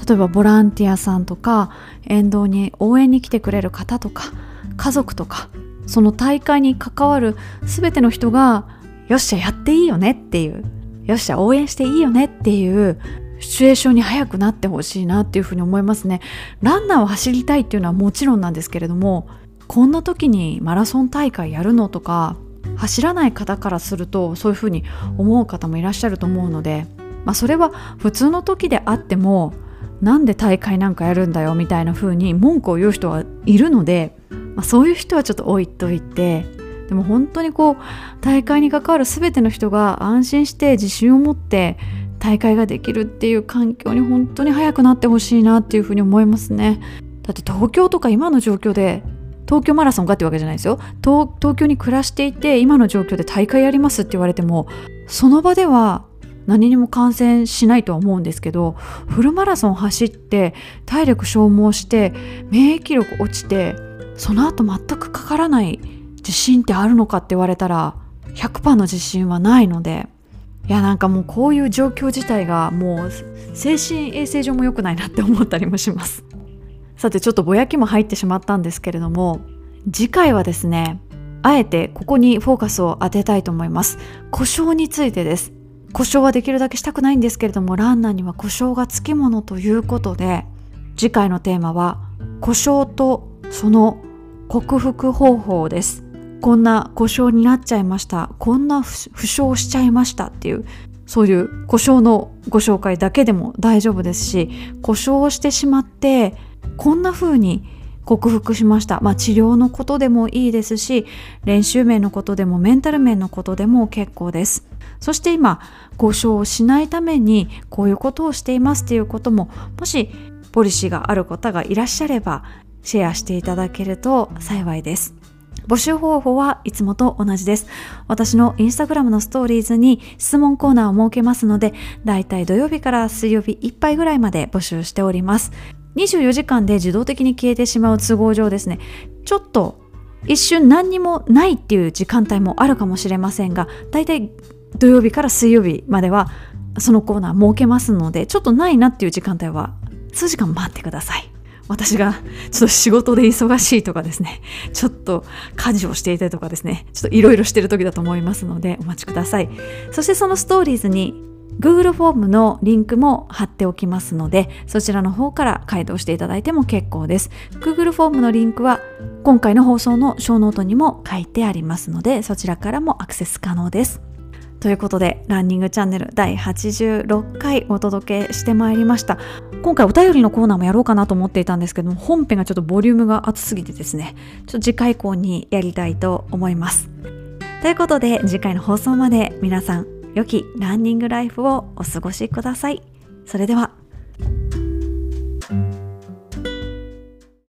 例えばボランティアさんとか沿道に応援に来てくれる方とか家族とかその大会に関わる全ての人がよっしゃやっていいよねっていうよっしゃ応援していいよねっていうシチュエーションに早くなってほしいなっていうふうに思いますね。ランナーを走りたいっていうのはもちろんなんですけれどもこんな時にマラソン大会やるのとか走らない方からするとそういうふうに思う方もいらっしゃると思うので、まあ、それは普通の時であってもなんで大会なんかやるんだよみたいな風に文句を言う人はいるのでまあ、そういう人はちょっと置いといてでも本当にこう大会に関わる全ての人が安心して自信を持って大会ができるっていう環境に本当に早くなってほしいなっていうふうに思いますね。だって東京とか今の状況で東京マラソンかってわけじゃないですよ。東京に暮らしていて今の状況で大会やりますって言われてもその場では何にも感染しないとは思うんですけどフルマラソン走って体力消耗して免疫力落ちてその後全くかからない自信ってあるのかって言われたら100%の自信はないのでいやなんかもうこういう状況自体がもう精神衛生上も良くないなって思ったりもします。さてちょっとぼやきも入ってしまったんですけれども次回はですねあえてここにフォーカスを当てたいと思います。故障についてです。故障はできるだけしたくないんですけれどもランナーには故障がつきものということで次回のテーマは故障とその克服方法です。こんな故障になっちゃいました。こんな負傷しちゃいましたっていうそういう故障のご紹介だけでも大丈夫ですし故障をしてしまってこんな風に克服しました、まあ、治療のことでもいいですし練習面のことでもメンタル面のことでも結構です。そして今故障をしないためにこういうことをしていますっていうことももしポリシーがある方がいらっしゃればシェアしていただけると幸いです。募集方法はいつもと同じです。私のインスタグラムのストーリーズに質問コーナーを設けますので、だいたい土曜日から水曜日いっぱいぐらいまで募集しております。24時間で自動的に消えてしまう都合上ですね、ちょっと一瞬何にもないっていう時間帯もあるかもしれませんが、だいたい土曜日から水曜日まではそのコーナー設けますので、ちょっとないなっていう時間帯は数時間待ってください。私がちょっと仕事で忙しいとかですね、ちょっと家事をしていたりとかですね、ちょっといろいろしてる時だと思いますのでお待ちください。そしてそのストーリーズに Google フォームのリンクも貼っておきますので、そちらの方から回答していただいても結構です。Google フォームのリンクは今回の放送のショーノートにも書いてありますので、そちらからもアクセス可能です。ということで、ランニングチャンネル第86回お届けしてまいりました。今回お便りのコーナーもやろうかなと思っていたんですけども、本編がちょっとボリュームが厚すぎてですね、ちょっと次回以降にやりたいと思います。ということで、次回の放送まで皆さん、良きランニングライフをお過ごしください。それでは。